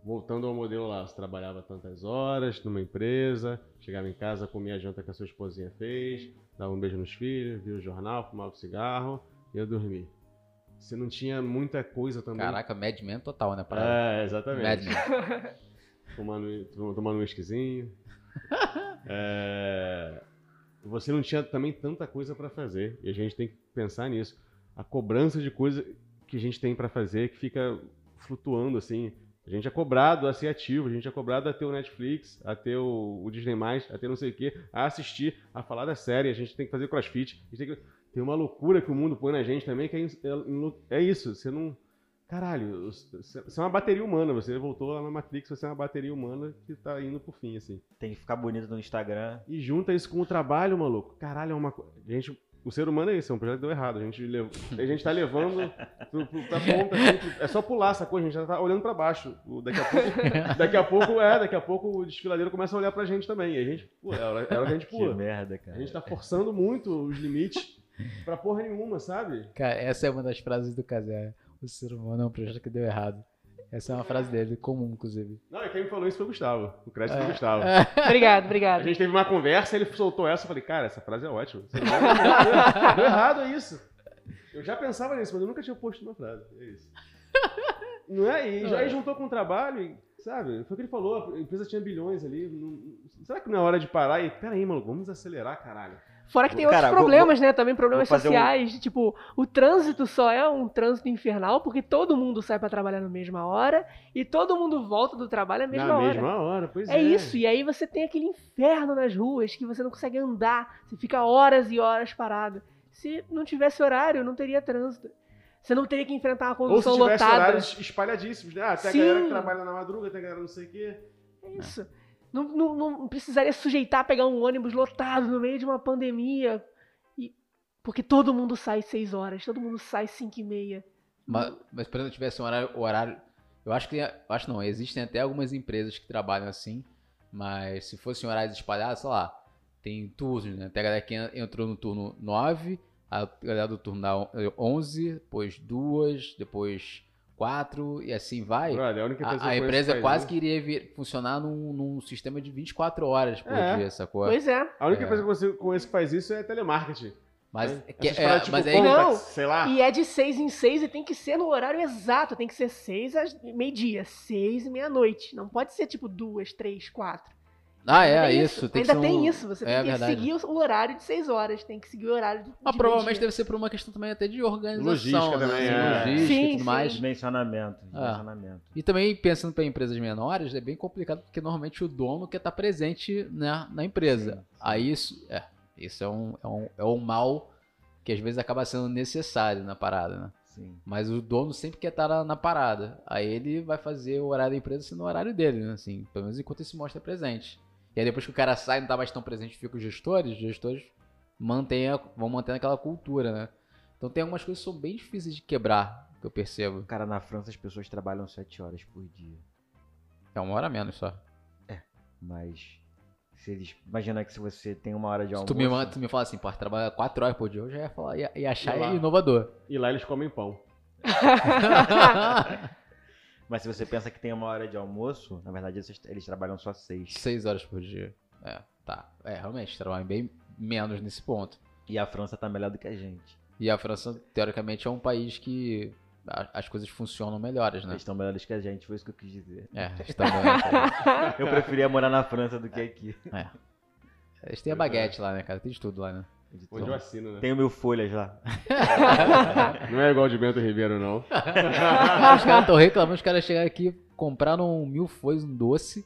Speaker 2: Voltando ao modelo lá, você trabalhava tantas horas numa empresa, chegava em casa, comia a janta que a sua esposinha fez, dava um beijo nos filhos, via o jornal, fumava um cigarro e ia dormir. Você não tinha muita coisa também.
Speaker 1: Caraca, Mad Men total, né? Parada.
Speaker 2: É,
Speaker 1: Mad
Speaker 2: exatamente.
Speaker 1: Men.
Speaker 2: Tomando, tomando um whiskyzinho. É, Você não tinha também tanta coisa pra fazer. E a gente tem que pensar nisso. A cobrança de coisa que a gente tem pra fazer que fica flutuando assim. A gente é cobrado a ser ativo, a gente é cobrado a ter o Netflix, a ter o, o Disney+, a ter não sei o quê, a assistir, a falar da série, a gente tem que fazer crossfit. A gente tem, que... tem uma loucura que o mundo põe na gente também, que é, é, é isso, você não... Caralho, você é uma bateria humana, você voltou lá na Matrix, você é uma bateria humana que tá indo pro fim, assim.
Speaker 4: Tem que ficar bonito no Instagram.
Speaker 2: E junta isso com o trabalho, maluco. Caralho, é uma coisa. Gente, o ser humano é isso, é um projeto que deu errado. A gente, lev... a gente tá levando pro, pro, pra ponta, assim, pro- é só pular, sacou? A gente já tá olhando pra baixo. Daqui a pouco, daqui a pouco, é, daqui a pouco o desfiladeiro começa a olhar pra gente também. E a gente, pô, é hora, é hora que a gente
Speaker 4: Que
Speaker 2: pula.
Speaker 4: merda,
Speaker 2: A
Speaker 4: cara.
Speaker 2: gente tá forçando muito os limites pra porra nenhuma, sabe?
Speaker 1: Cara, essa é uma das frases do Casé. O ser humano é um projeto que deu errado. Essa é uma frase dele, comum, inclusive.
Speaker 2: Não, e quem me falou isso foi o Gustavo. O crédito foi o
Speaker 1: É.
Speaker 2: Gustavo.
Speaker 3: Obrigado,
Speaker 2: A
Speaker 3: obrigado.
Speaker 2: gente teve uma conversa, ele soltou essa, eu falei, cara, essa frase é ótima. Deu errado, é isso. Eu já pensava nisso, mas eu nunca tinha posto uma frase. É isso. Não é? E já aí juntou com o trabalho, e, sabe? Foi o que ele falou, a empresa tinha bilhões ali. não- será que não é hora de parar e, pera aí, mano, vamos acelerar, caralho.
Speaker 3: Fora que tem
Speaker 4: Cara,
Speaker 3: outros
Speaker 4: vou-
Speaker 3: problemas, né? Também problemas
Speaker 4: vou um-
Speaker 3: sociais. de, Tipo, o trânsito só é um trânsito infernal porque todo mundo sai pra trabalhar na mesma hora e todo mundo volta do trabalho na mesma
Speaker 2: Na
Speaker 3: hora.
Speaker 2: mesma hora, pois é.
Speaker 3: É isso, e aí você tem aquele inferno nas ruas que você não consegue andar, você fica horas e horas parado. Se não tivesse horário, não teria trânsito. Você não teria que enfrentar uma
Speaker 2: Ou se
Speaker 3: condução
Speaker 2: tivesse
Speaker 3: lotada.
Speaker 2: horários espalhadíssimos, né? Ah, tem
Speaker 3: Sim.
Speaker 2: a galera que trabalha na madruga, tem a galera não sei o quê.
Speaker 3: É isso. Não, não, não precisaria sujeitar a pegar um ônibus lotado no meio de uma pandemia. E- porque todo mundo sai seis horas, todo mundo sai cinco e meia.
Speaker 1: Mas, mas por exemplo, tivesse um horário, horário. Eu acho que. Eu acho não, existem até algumas empresas que trabalham assim, mas se fossem horários espalhados, sei lá, tem turnos, né? Tem a galera que en- entrou no turno 9, a galera do turno da on- 11, depois 2, depois 4 e assim vai.
Speaker 2: Brother, a única
Speaker 1: A, a empresa quase
Speaker 2: isso.
Speaker 1: que iria vir- funcionar num, num sistema de 24 horas por
Speaker 2: É.
Speaker 1: dia, sacou?
Speaker 3: Pois é.
Speaker 2: A única
Speaker 1: É.
Speaker 2: coisa que você conhece que faz isso é telemarketing.
Speaker 1: Mas,
Speaker 2: Né?
Speaker 1: que- é,
Speaker 2: paradas tipo
Speaker 1: mas aí.
Speaker 2: contact,
Speaker 3: Não.
Speaker 2: sei lá.
Speaker 3: E é de seis em seis e tem que ser no horário exato. Tem que ser seis às meio-dia, seis e meia-noite. Não pode ser tipo duas, três, quatro.
Speaker 1: Ah, é,
Speaker 3: tem
Speaker 1: isso. Tem que
Speaker 3: Ainda
Speaker 1: ser
Speaker 3: tem
Speaker 1: um-
Speaker 3: isso. Você
Speaker 1: é
Speaker 3: tem que
Speaker 1: verdade.
Speaker 3: seguir o horário de seis horas. Tem que seguir o horário de.
Speaker 1: Mas
Speaker 3: de
Speaker 1: provavelmente deve ser por uma questão também até de organização,
Speaker 2: Logística
Speaker 1: né?
Speaker 2: também,
Speaker 1: Assim,
Speaker 2: é.
Speaker 1: Logística
Speaker 3: Sim,
Speaker 1: e tudo
Speaker 3: sim.
Speaker 1: mais.
Speaker 4: Dimensionamento.
Speaker 1: Ah.
Speaker 4: Dimensionamento.
Speaker 1: E também pensando para empresas menores, é bem complicado porque normalmente o dono quer estar presente né, na empresa.
Speaker 4: Sim, sim.
Speaker 1: Aí isso é, isso é um, é um, é um mal que às vezes acaba sendo necessário na parada, né?
Speaker 4: Sim.
Speaker 1: Mas o dono sempre quer estar na, na parada. Aí ele vai fazer o horário da empresa sendo o horário dele, né? Assim, pelo menos enquanto ele se mostra presente. E aí depois que o cara sai e não tá mais tão presente, fica os gestores, os gestores mantêm a- vão mantendo aquela cultura, né? Então tem algumas coisas que são bem difíceis de quebrar, que eu percebo.
Speaker 4: Cara, na França as pessoas trabalham 7 horas por dia.
Speaker 1: É uma hora a menos só.
Speaker 4: Mas se eles. Imagina que se você tem uma hora de
Speaker 1: Se
Speaker 4: almoço.
Speaker 1: tu me, manda- tu me fala assim, pô, trabalha 4 horas por dia, eu já ia, falar, ia, ia achar
Speaker 2: Sei lá.
Speaker 1: inovador.
Speaker 2: E lá eles comem pão.
Speaker 4: Mas se você pensa que tem uma hora de almoço, na verdade eles, eles trabalham só 6.
Speaker 1: 6 horas por dia. É, tá. É, realmente, trabalham bem menos nesse ponto.
Speaker 4: E a França tá melhor do que a gente.
Speaker 1: E a França, teoricamente, é um país que as coisas funcionam melhores, né?
Speaker 4: Eles estão melhores que a gente, foi isso que eu quis dizer.
Speaker 1: É, eles estão bem.
Speaker 4: Eu preferia morar na França do que aqui.
Speaker 1: Eles têm a baguete lá, né, cara? Tem de tudo lá, né?
Speaker 2: Onde eu assino, né?
Speaker 4: Tenho mil folhas lá.
Speaker 2: Não é igual de Bento Ribeiro, não.
Speaker 1: Os caras estão reclamando, os caras chegaram aqui, compraram mil folhas, um doce,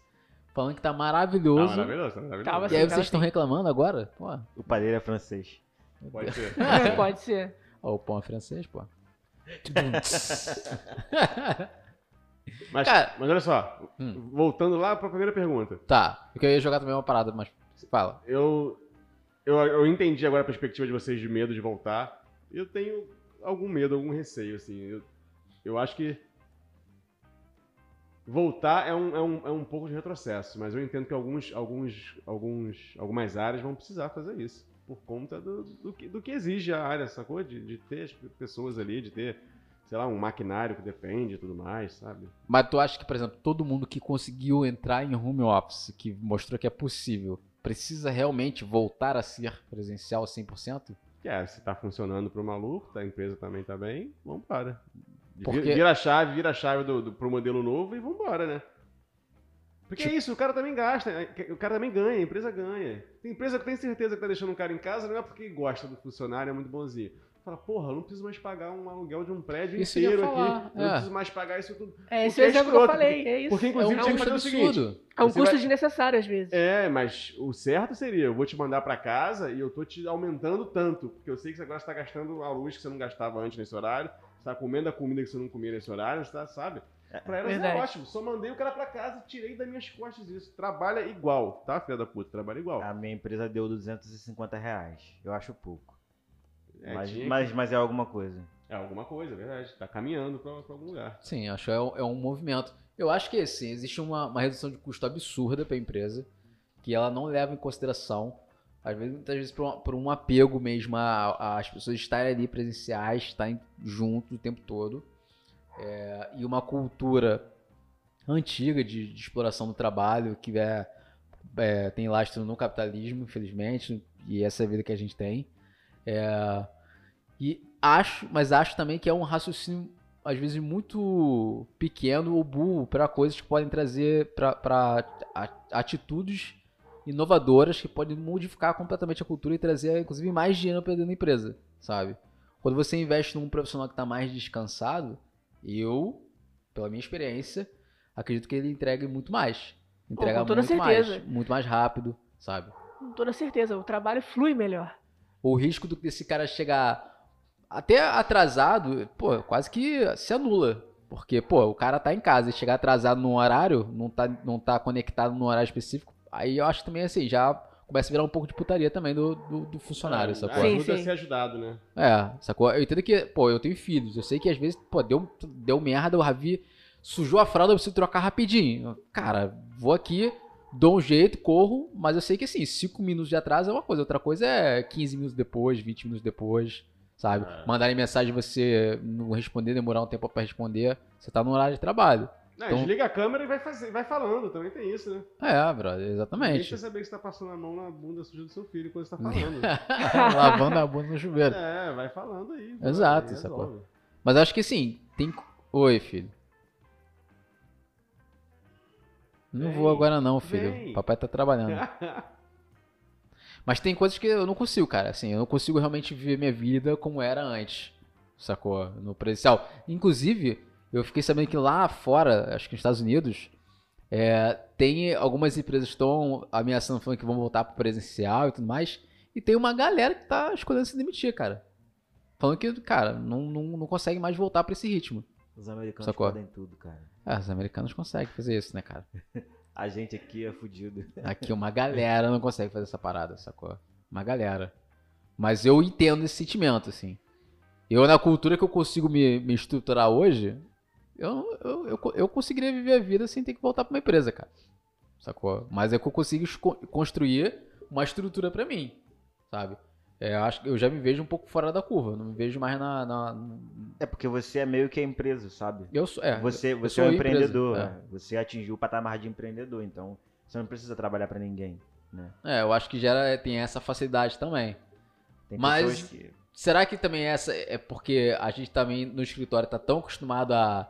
Speaker 1: falando que tá
Speaker 2: Tá
Speaker 1: maravilhoso.
Speaker 2: maravilhoso, tá maravilhoso.
Speaker 3: Tava
Speaker 1: e aí vocês estão reclamando agora? Pô,
Speaker 4: O padeiro é francês.
Speaker 2: Pode ser.
Speaker 3: Pode ser.
Speaker 1: ó, o pão é francês, pô.
Speaker 2: Mas,
Speaker 1: Cara-
Speaker 2: mas olha só,
Speaker 1: Hum.
Speaker 2: voltando lá pra primeira pergunta.
Speaker 1: tá, porque eu ia jogar também uma parada, mas fala.
Speaker 2: Eu, eu, eu entendi agora a perspectiva de vocês de medo de voltar. Eu tenho algum medo, algum receio, assim. Eu, eu acho que voltar é um, é, um, é um pouco de retrocesso, mas eu entendo que alguns, alguns, alguns, algumas áreas vão precisar fazer isso. Por conta do, do, que, do que exige a área, sacou? De, de ter as pessoas ali, de ter, sei lá, um maquinário que depende e tudo mais, sabe?
Speaker 1: Mas tu acha que, por exemplo, todo mundo que conseguiu entrar em home office, que mostrou que é possível, precisa realmente voltar a ser presencial 100%?
Speaker 2: Que é, se tá funcionando pro maluco, tá, a empresa também tá bem, vambora. Vira,
Speaker 1: Porque-
Speaker 2: vira a chave, vira a chave do, do, pro modelo novo e vambora, né? Porque é isso, o cara também gasta, o cara também ganha, a empresa ganha. Tem empresa que tem certeza que tá deixando um cara em casa, não é porque gosta do funcionário, é muito bonzinho. Fala, porra, eu não preciso mais pagar um aluguel de um prédio
Speaker 1: Isso
Speaker 2: inteiro aqui. Eu não
Speaker 1: é.
Speaker 2: preciso mais pagar isso tudo.
Speaker 3: É esse o
Speaker 2: é
Speaker 3: exemplo que eu falei. É isso.
Speaker 2: porque,
Speaker 1: É
Speaker 2: inclusive,
Speaker 1: um
Speaker 2: tinha que
Speaker 1: custo
Speaker 2: fazer o seguinte,
Speaker 1: absurdo.
Speaker 3: É um custo
Speaker 2: vai-
Speaker 3: desnecessário às vezes.
Speaker 2: É, mas o certo seria, eu vou te mandar pra casa e eu tô te aumentando tanto, porque eu sei que você agora está gastando a luz que você não gastava antes nesse horário, você tá comendo a comida que você não comia nesse horário, você tá, sabe? Pra elas é
Speaker 3: Verdade.
Speaker 2: ótimo, só mandei o cara pra casa e tirei das minhas costas isso. Trabalha igual, tá, filha da puta? Trabalha igual.
Speaker 4: A minha empresa deu 250 reais. Eu acho pouco.
Speaker 2: É,
Speaker 4: mas,
Speaker 2: tinha
Speaker 4: mas, mas é alguma coisa.
Speaker 2: é alguma coisa, é verdade. Tá caminhando pra, pra algum lugar.
Speaker 1: Sim, acho que é um, é um movimento. Eu acho que assim, existe uma, uma redução de custo absurda para a empresa, que ela não leva em consideração, às vezes, muitas vezes, por um, por um apego mesmo às pessoas estarem ali presenciais, estarem juntos o tempo todo, é, e uma cultura antiga de, de exploração do trabalho, que é, é, tem lastro no capitalismo, infelizmente, e essa é a vida que a gente tem. É, e acho, mas acho também que é um raciocínio às vezes muito pequeno ou burro para coisas que podem trazer para atitudes inovadoras que podem modificar completamente a cultura e trazer inclusive mais dinheiro para dentro da empresa, sabe? Quando você investe num profissional que está mais descansado, eu, pela minha experiência, acredito que ele entregue muito mais. Entrega muito
Speaker 3: certeza.
Speaker 1: mais, muito mais rápido, sabe?
Speaker 3: Com toda certeza, o trabalho flui melhor.
Speaker 1: O risco do- desse cara chegar até atrasado, pô, quase que se anula. Porque, pô, o cara tá em casa e chegar atrasado num horário, não tá, não tá conectado num horário específico, aí eu acho também assim, já começa a virar um pouco de putaria também do, do, do funcionário,
Speaker 2: É,
Speaker 1: sacou?
Speaker 3: Sim,
Speaker 2: Ajuda
Speaker 3: sim.
Speaker 2: a ser ajudado, né?
Speaker 1: É, sacou? Eu entendo que, pô, eu tenho filhos, eu sei que às vezes, pô, deu, deu merda, o Ravi sujou a fralda, eu preciso trocar rapidinho. Cara, vou aqui, dou um jeito, corro, mas eu sei que assim, 5 minutos de atraso é uma coisa, outra coisa é 15 minutos depois, 20 minutos depois, sabe?
Speaker 2: É.
Speaker 1: Mandarem mensagem você não responder, demorar um tempo pra responder, você tá no horário de trabalho.
Speaker 2: Não,
Speaker 1: Então-
Speaker 2: Desliga a câmera e vai, fazer, vai falando, também tem isso, né?
Speaker 1: É, brother, exatamente.
Speaker 2: precisa saber que você tá passando a mão na bunda suja do seu filho quando você tá falando.
Speaker 1: Lavando a bunda no chuveiro.
Speaker 2: é, vai falando aí.
Speaker 1: Exato, sacou?
Speaker 2: resolve.
Speaker 1: Mas acho que assim, tem. Oi, filho. Não
Speaker 2: Vem,
Speaker 1: vou agora não, filho.
Speaker 2: vem.
Speaker 1: Papai tá trabalhando. Mas tem coisas que eu não consigo, cara. Assim, eu não consigo realmente viver minha vida como era antes. Sacou? No presencial. Inclusive, eu fiquei sabendo que lá fora, acho que nos Estados Unidos, é, tem algumas empresas que estão ameaçando, falando que vão voltar pro presencial e tudo mais. E tem uma galera que tá escolhendo se demitir, cara. falando que, cara, não, não, não consegue mais voltar pra esse ritmo.
Speaker 4: Os americanos
Speaker 1: Sacou?
Speaker 4: podem tudo, cara.
Speaker 1: Ah, os americanos conseguem fazer isso, né, cara?
Speaker 4: A gente aqui é fudido.
Speaker 1: Aqui uma galera não consegue fazer essa parada, sacou? Uma galera. Mas eu entendo esse sentimento, assim. Eu, na cultura que eu consigo me, me estruturar hoje, eu, eu, eu, eu conseguiria viver a vida sem ter que voltar pra uma empresa, cara. Sacou? Mas é que eu consigo construir uma estrutura pra mim, sabe? É, eu acho que eu já me vejo um pouco fora da curva. Não me vejo mais na. na-
Speaker 4: É porque você é meio que a empresa, sabe?
Speaker 1: eu sou. É,
Speaker 4: Você, você
Speaker 1: sou
Speaker 4: é um
Speaker 1: empresa,
Speaker 4: empreendedor.
Speaker 1: é.
Speaker 4: né? Você atingiu o patamar de empreendedor, então você não precisa trabalhar pra ninguém. Né?
Speaker 1: É, eu acho que gera, tem essa facilidade também.
Speaker 4: Tem
Speaker 1: Mas-
Speaker 4: que.
Speaker 1: Será que também essa é porque a gente também no escritório tá tão acostumado a,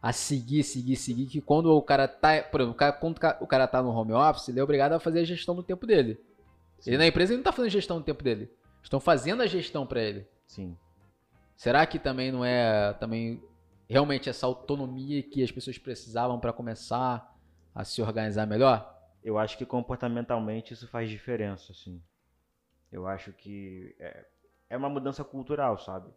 Speaker 1: a seguir, seguir, seguir, que quando o cara tá. Por exemplo, o cara- quando o cara- o cara tá no home office, ele é obrigado a fazer a gestão do tempo dele.
Speaker 4: Sim.
Speaker 1: Ele na empresa ele não tá fazendo gestão do tempo dele. Estão fazendo a gestão pra ele.
Speaker 4: Sim.
Speaker 1: Será que também não é também realmente essa autonomia que as pessoas precisavam pra começar a se organizar melhor?
Speaker 4: Eu acho que comportamentalmente isso faz diferença, assim. Eu acho que é, é uma mudança cultural, sabe?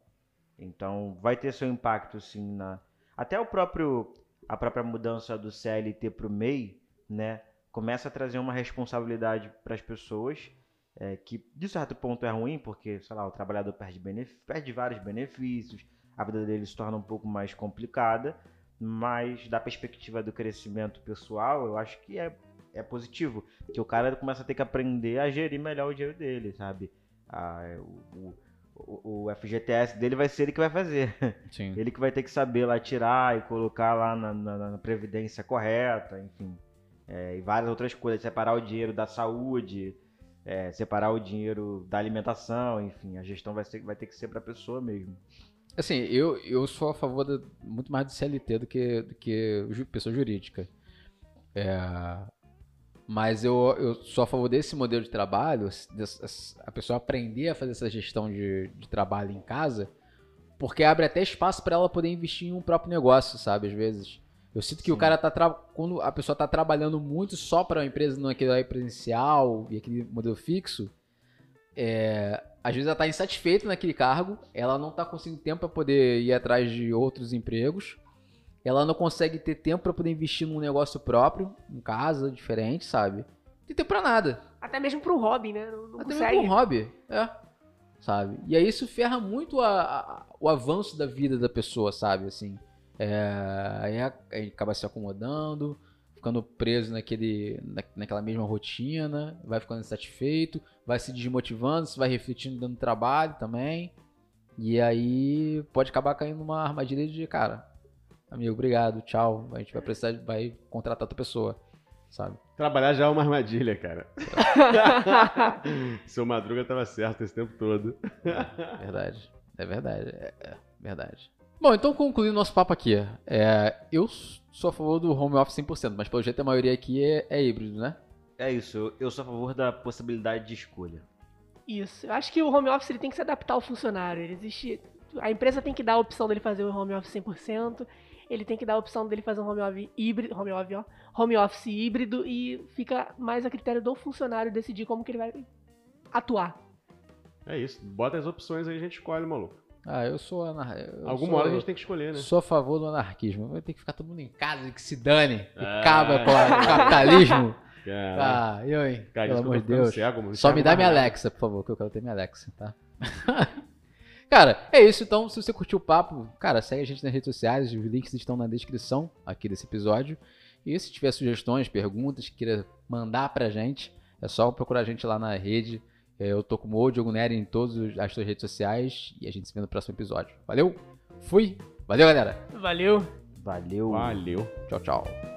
Speaker 4: Então vai ter seu impacto, sim, na. Até o próprio. A própria mudança do CLT pro MEI, né? Começa a trazer uma responsabilidade para as pessoas. É, que de certo ponto é ruim, porque, sei lá, o trabalhador perde, perde vários benefícios, a vida dele se torna um pouco mais complicada, mas da perspectiva do crescimento pessoal, eu acho que é é positivo. Que o cara começa a ter que aprender a gerir melhor o dinheiro dele, sabe? Ah, o, o, o FGTS dele vai ser ele que vai fazer.
Speaker 1: Sim.
Speaker 4: Ele que vai ter que saber lá tirar e colocar lá na, na- na previdência correta, enfim. É, e várias outras coisas. Separar o dinheiro da saúde, é, separar o dinheiro da alimentação, enfim. A gestão vai, ser, vai ter que ser pra pessoa mesmo.
Speaker 1: Assim, eu, eu sou a favor da- muito mais do CLT do que, do que pessoa jurídica. É, mas eu, eu sou a favor desse modelo de trabalho, a pessoa aprender a fazer essa gestão de, de trabalho em casa, porque abre até espaço para ela poder investir em um próprio negócio, sabe? Às vezes. Eu sinto que o
Speaker 4: Sim.
Speaker 1: cara tá. tra- Quando a pessoa tá trabalhando muito só para uma empresa naquele aí presencial e aquele modelo fixo, é, às vezes ela tá insatisfeita naquele cargo, ela não tá conseguindo tempo para poder ir atrás de outros empregos, ela não consegue ter tempo para poder investir num negócio próprio, em casa, diferente, sabe? Não tem tempo pra nada.
Speaker 3: Até mesmo um hobby, né? Não, não
Speaker 1: Até mesmo
Speaker 3: consegue.
Speaker 1: pra um hobby, é. Sabe? E aí isso ferra muito a- a- o avanço da vida da pessoa, sabe? Assim, é, aí aí acaba se acomodando, ficando preso naquele, na, naquela mesma rotina, vai ficando insatisfeito, vai se desmotivando, se vai refletindo no trabalho também. E aí pode acabar caindo numa armadilha de, cara, amigo, obrigado, tchau, a gente vai precisar, vai contratar outra pessoa, sabe?
Speaker 2: Trabalhar já é uma armadilha, cara. Seu Madruga tava certo esse tempo todo.
Speaker 1: Verdade. É verdade. É, é verdade. Bom, então concluindo nosso papo aqui. É, eu sou a favor do home office 100%, mas pelo jeito a maioria aqui é, é híbrido, né?
Speaker 4: É isso, eu, eu sou a favor da possibilidade de escolha.
Speaker 3: Isso. Eu acho que o home office ele tem que se adaptar ao funcionário. Ele existe. A empresa tem que dar a opção dele fazer o home office 100%. Ele tem que dar a opção dele fazer um home office híbrido, home office, ó, home office híbrido e fica mais a critério do funcionário decidir como que ele vai atuar.
Speaker 2: É isso. Bota as opções aí a gente escolhe, maluco.
Speaker 1: Ah, eu sou anar... eu
Speaker 2: Alguma
Speaker 1: sou,
Speaker 2: hora a gente tem que escolher, né?
Speaker 1: Sou a favor do anarquismo. Vai ter que ficar todo mundo em casa, que se dane. Que
Speaker 2: Ah.
Speaker 1: acaba com o capitalismo.
Speaker 2: Cara,
Speaker 1: Ah, eu, hein?
Speaker 2: cara
Speaker 1: Pelo amor de Deus.
Speaker 2: cego, mano.
Speaker 1: Só me dá minha. Alexa, por favor, que eu quero ter minha Alexa, tá? cara, é isso então. Se você curtiu o papo, cara, segue a gente nas redes sociais. Os links estão na descrição aqui desse episódio. E se tiver sugestões, perguntas que queira mandar pra gente, é só procurar a gente lá na rede. É, Eu tô como o Diogo Nery em todas as suas redes sociais. E a gente se vê no próximo episódio. Valeu? Fui! Valeu, galera!
Speaker 3: Valeu!
Speaker 4: Valeu!
Speaker 2: Valeu.
Speaker 1: Tchau, tchau.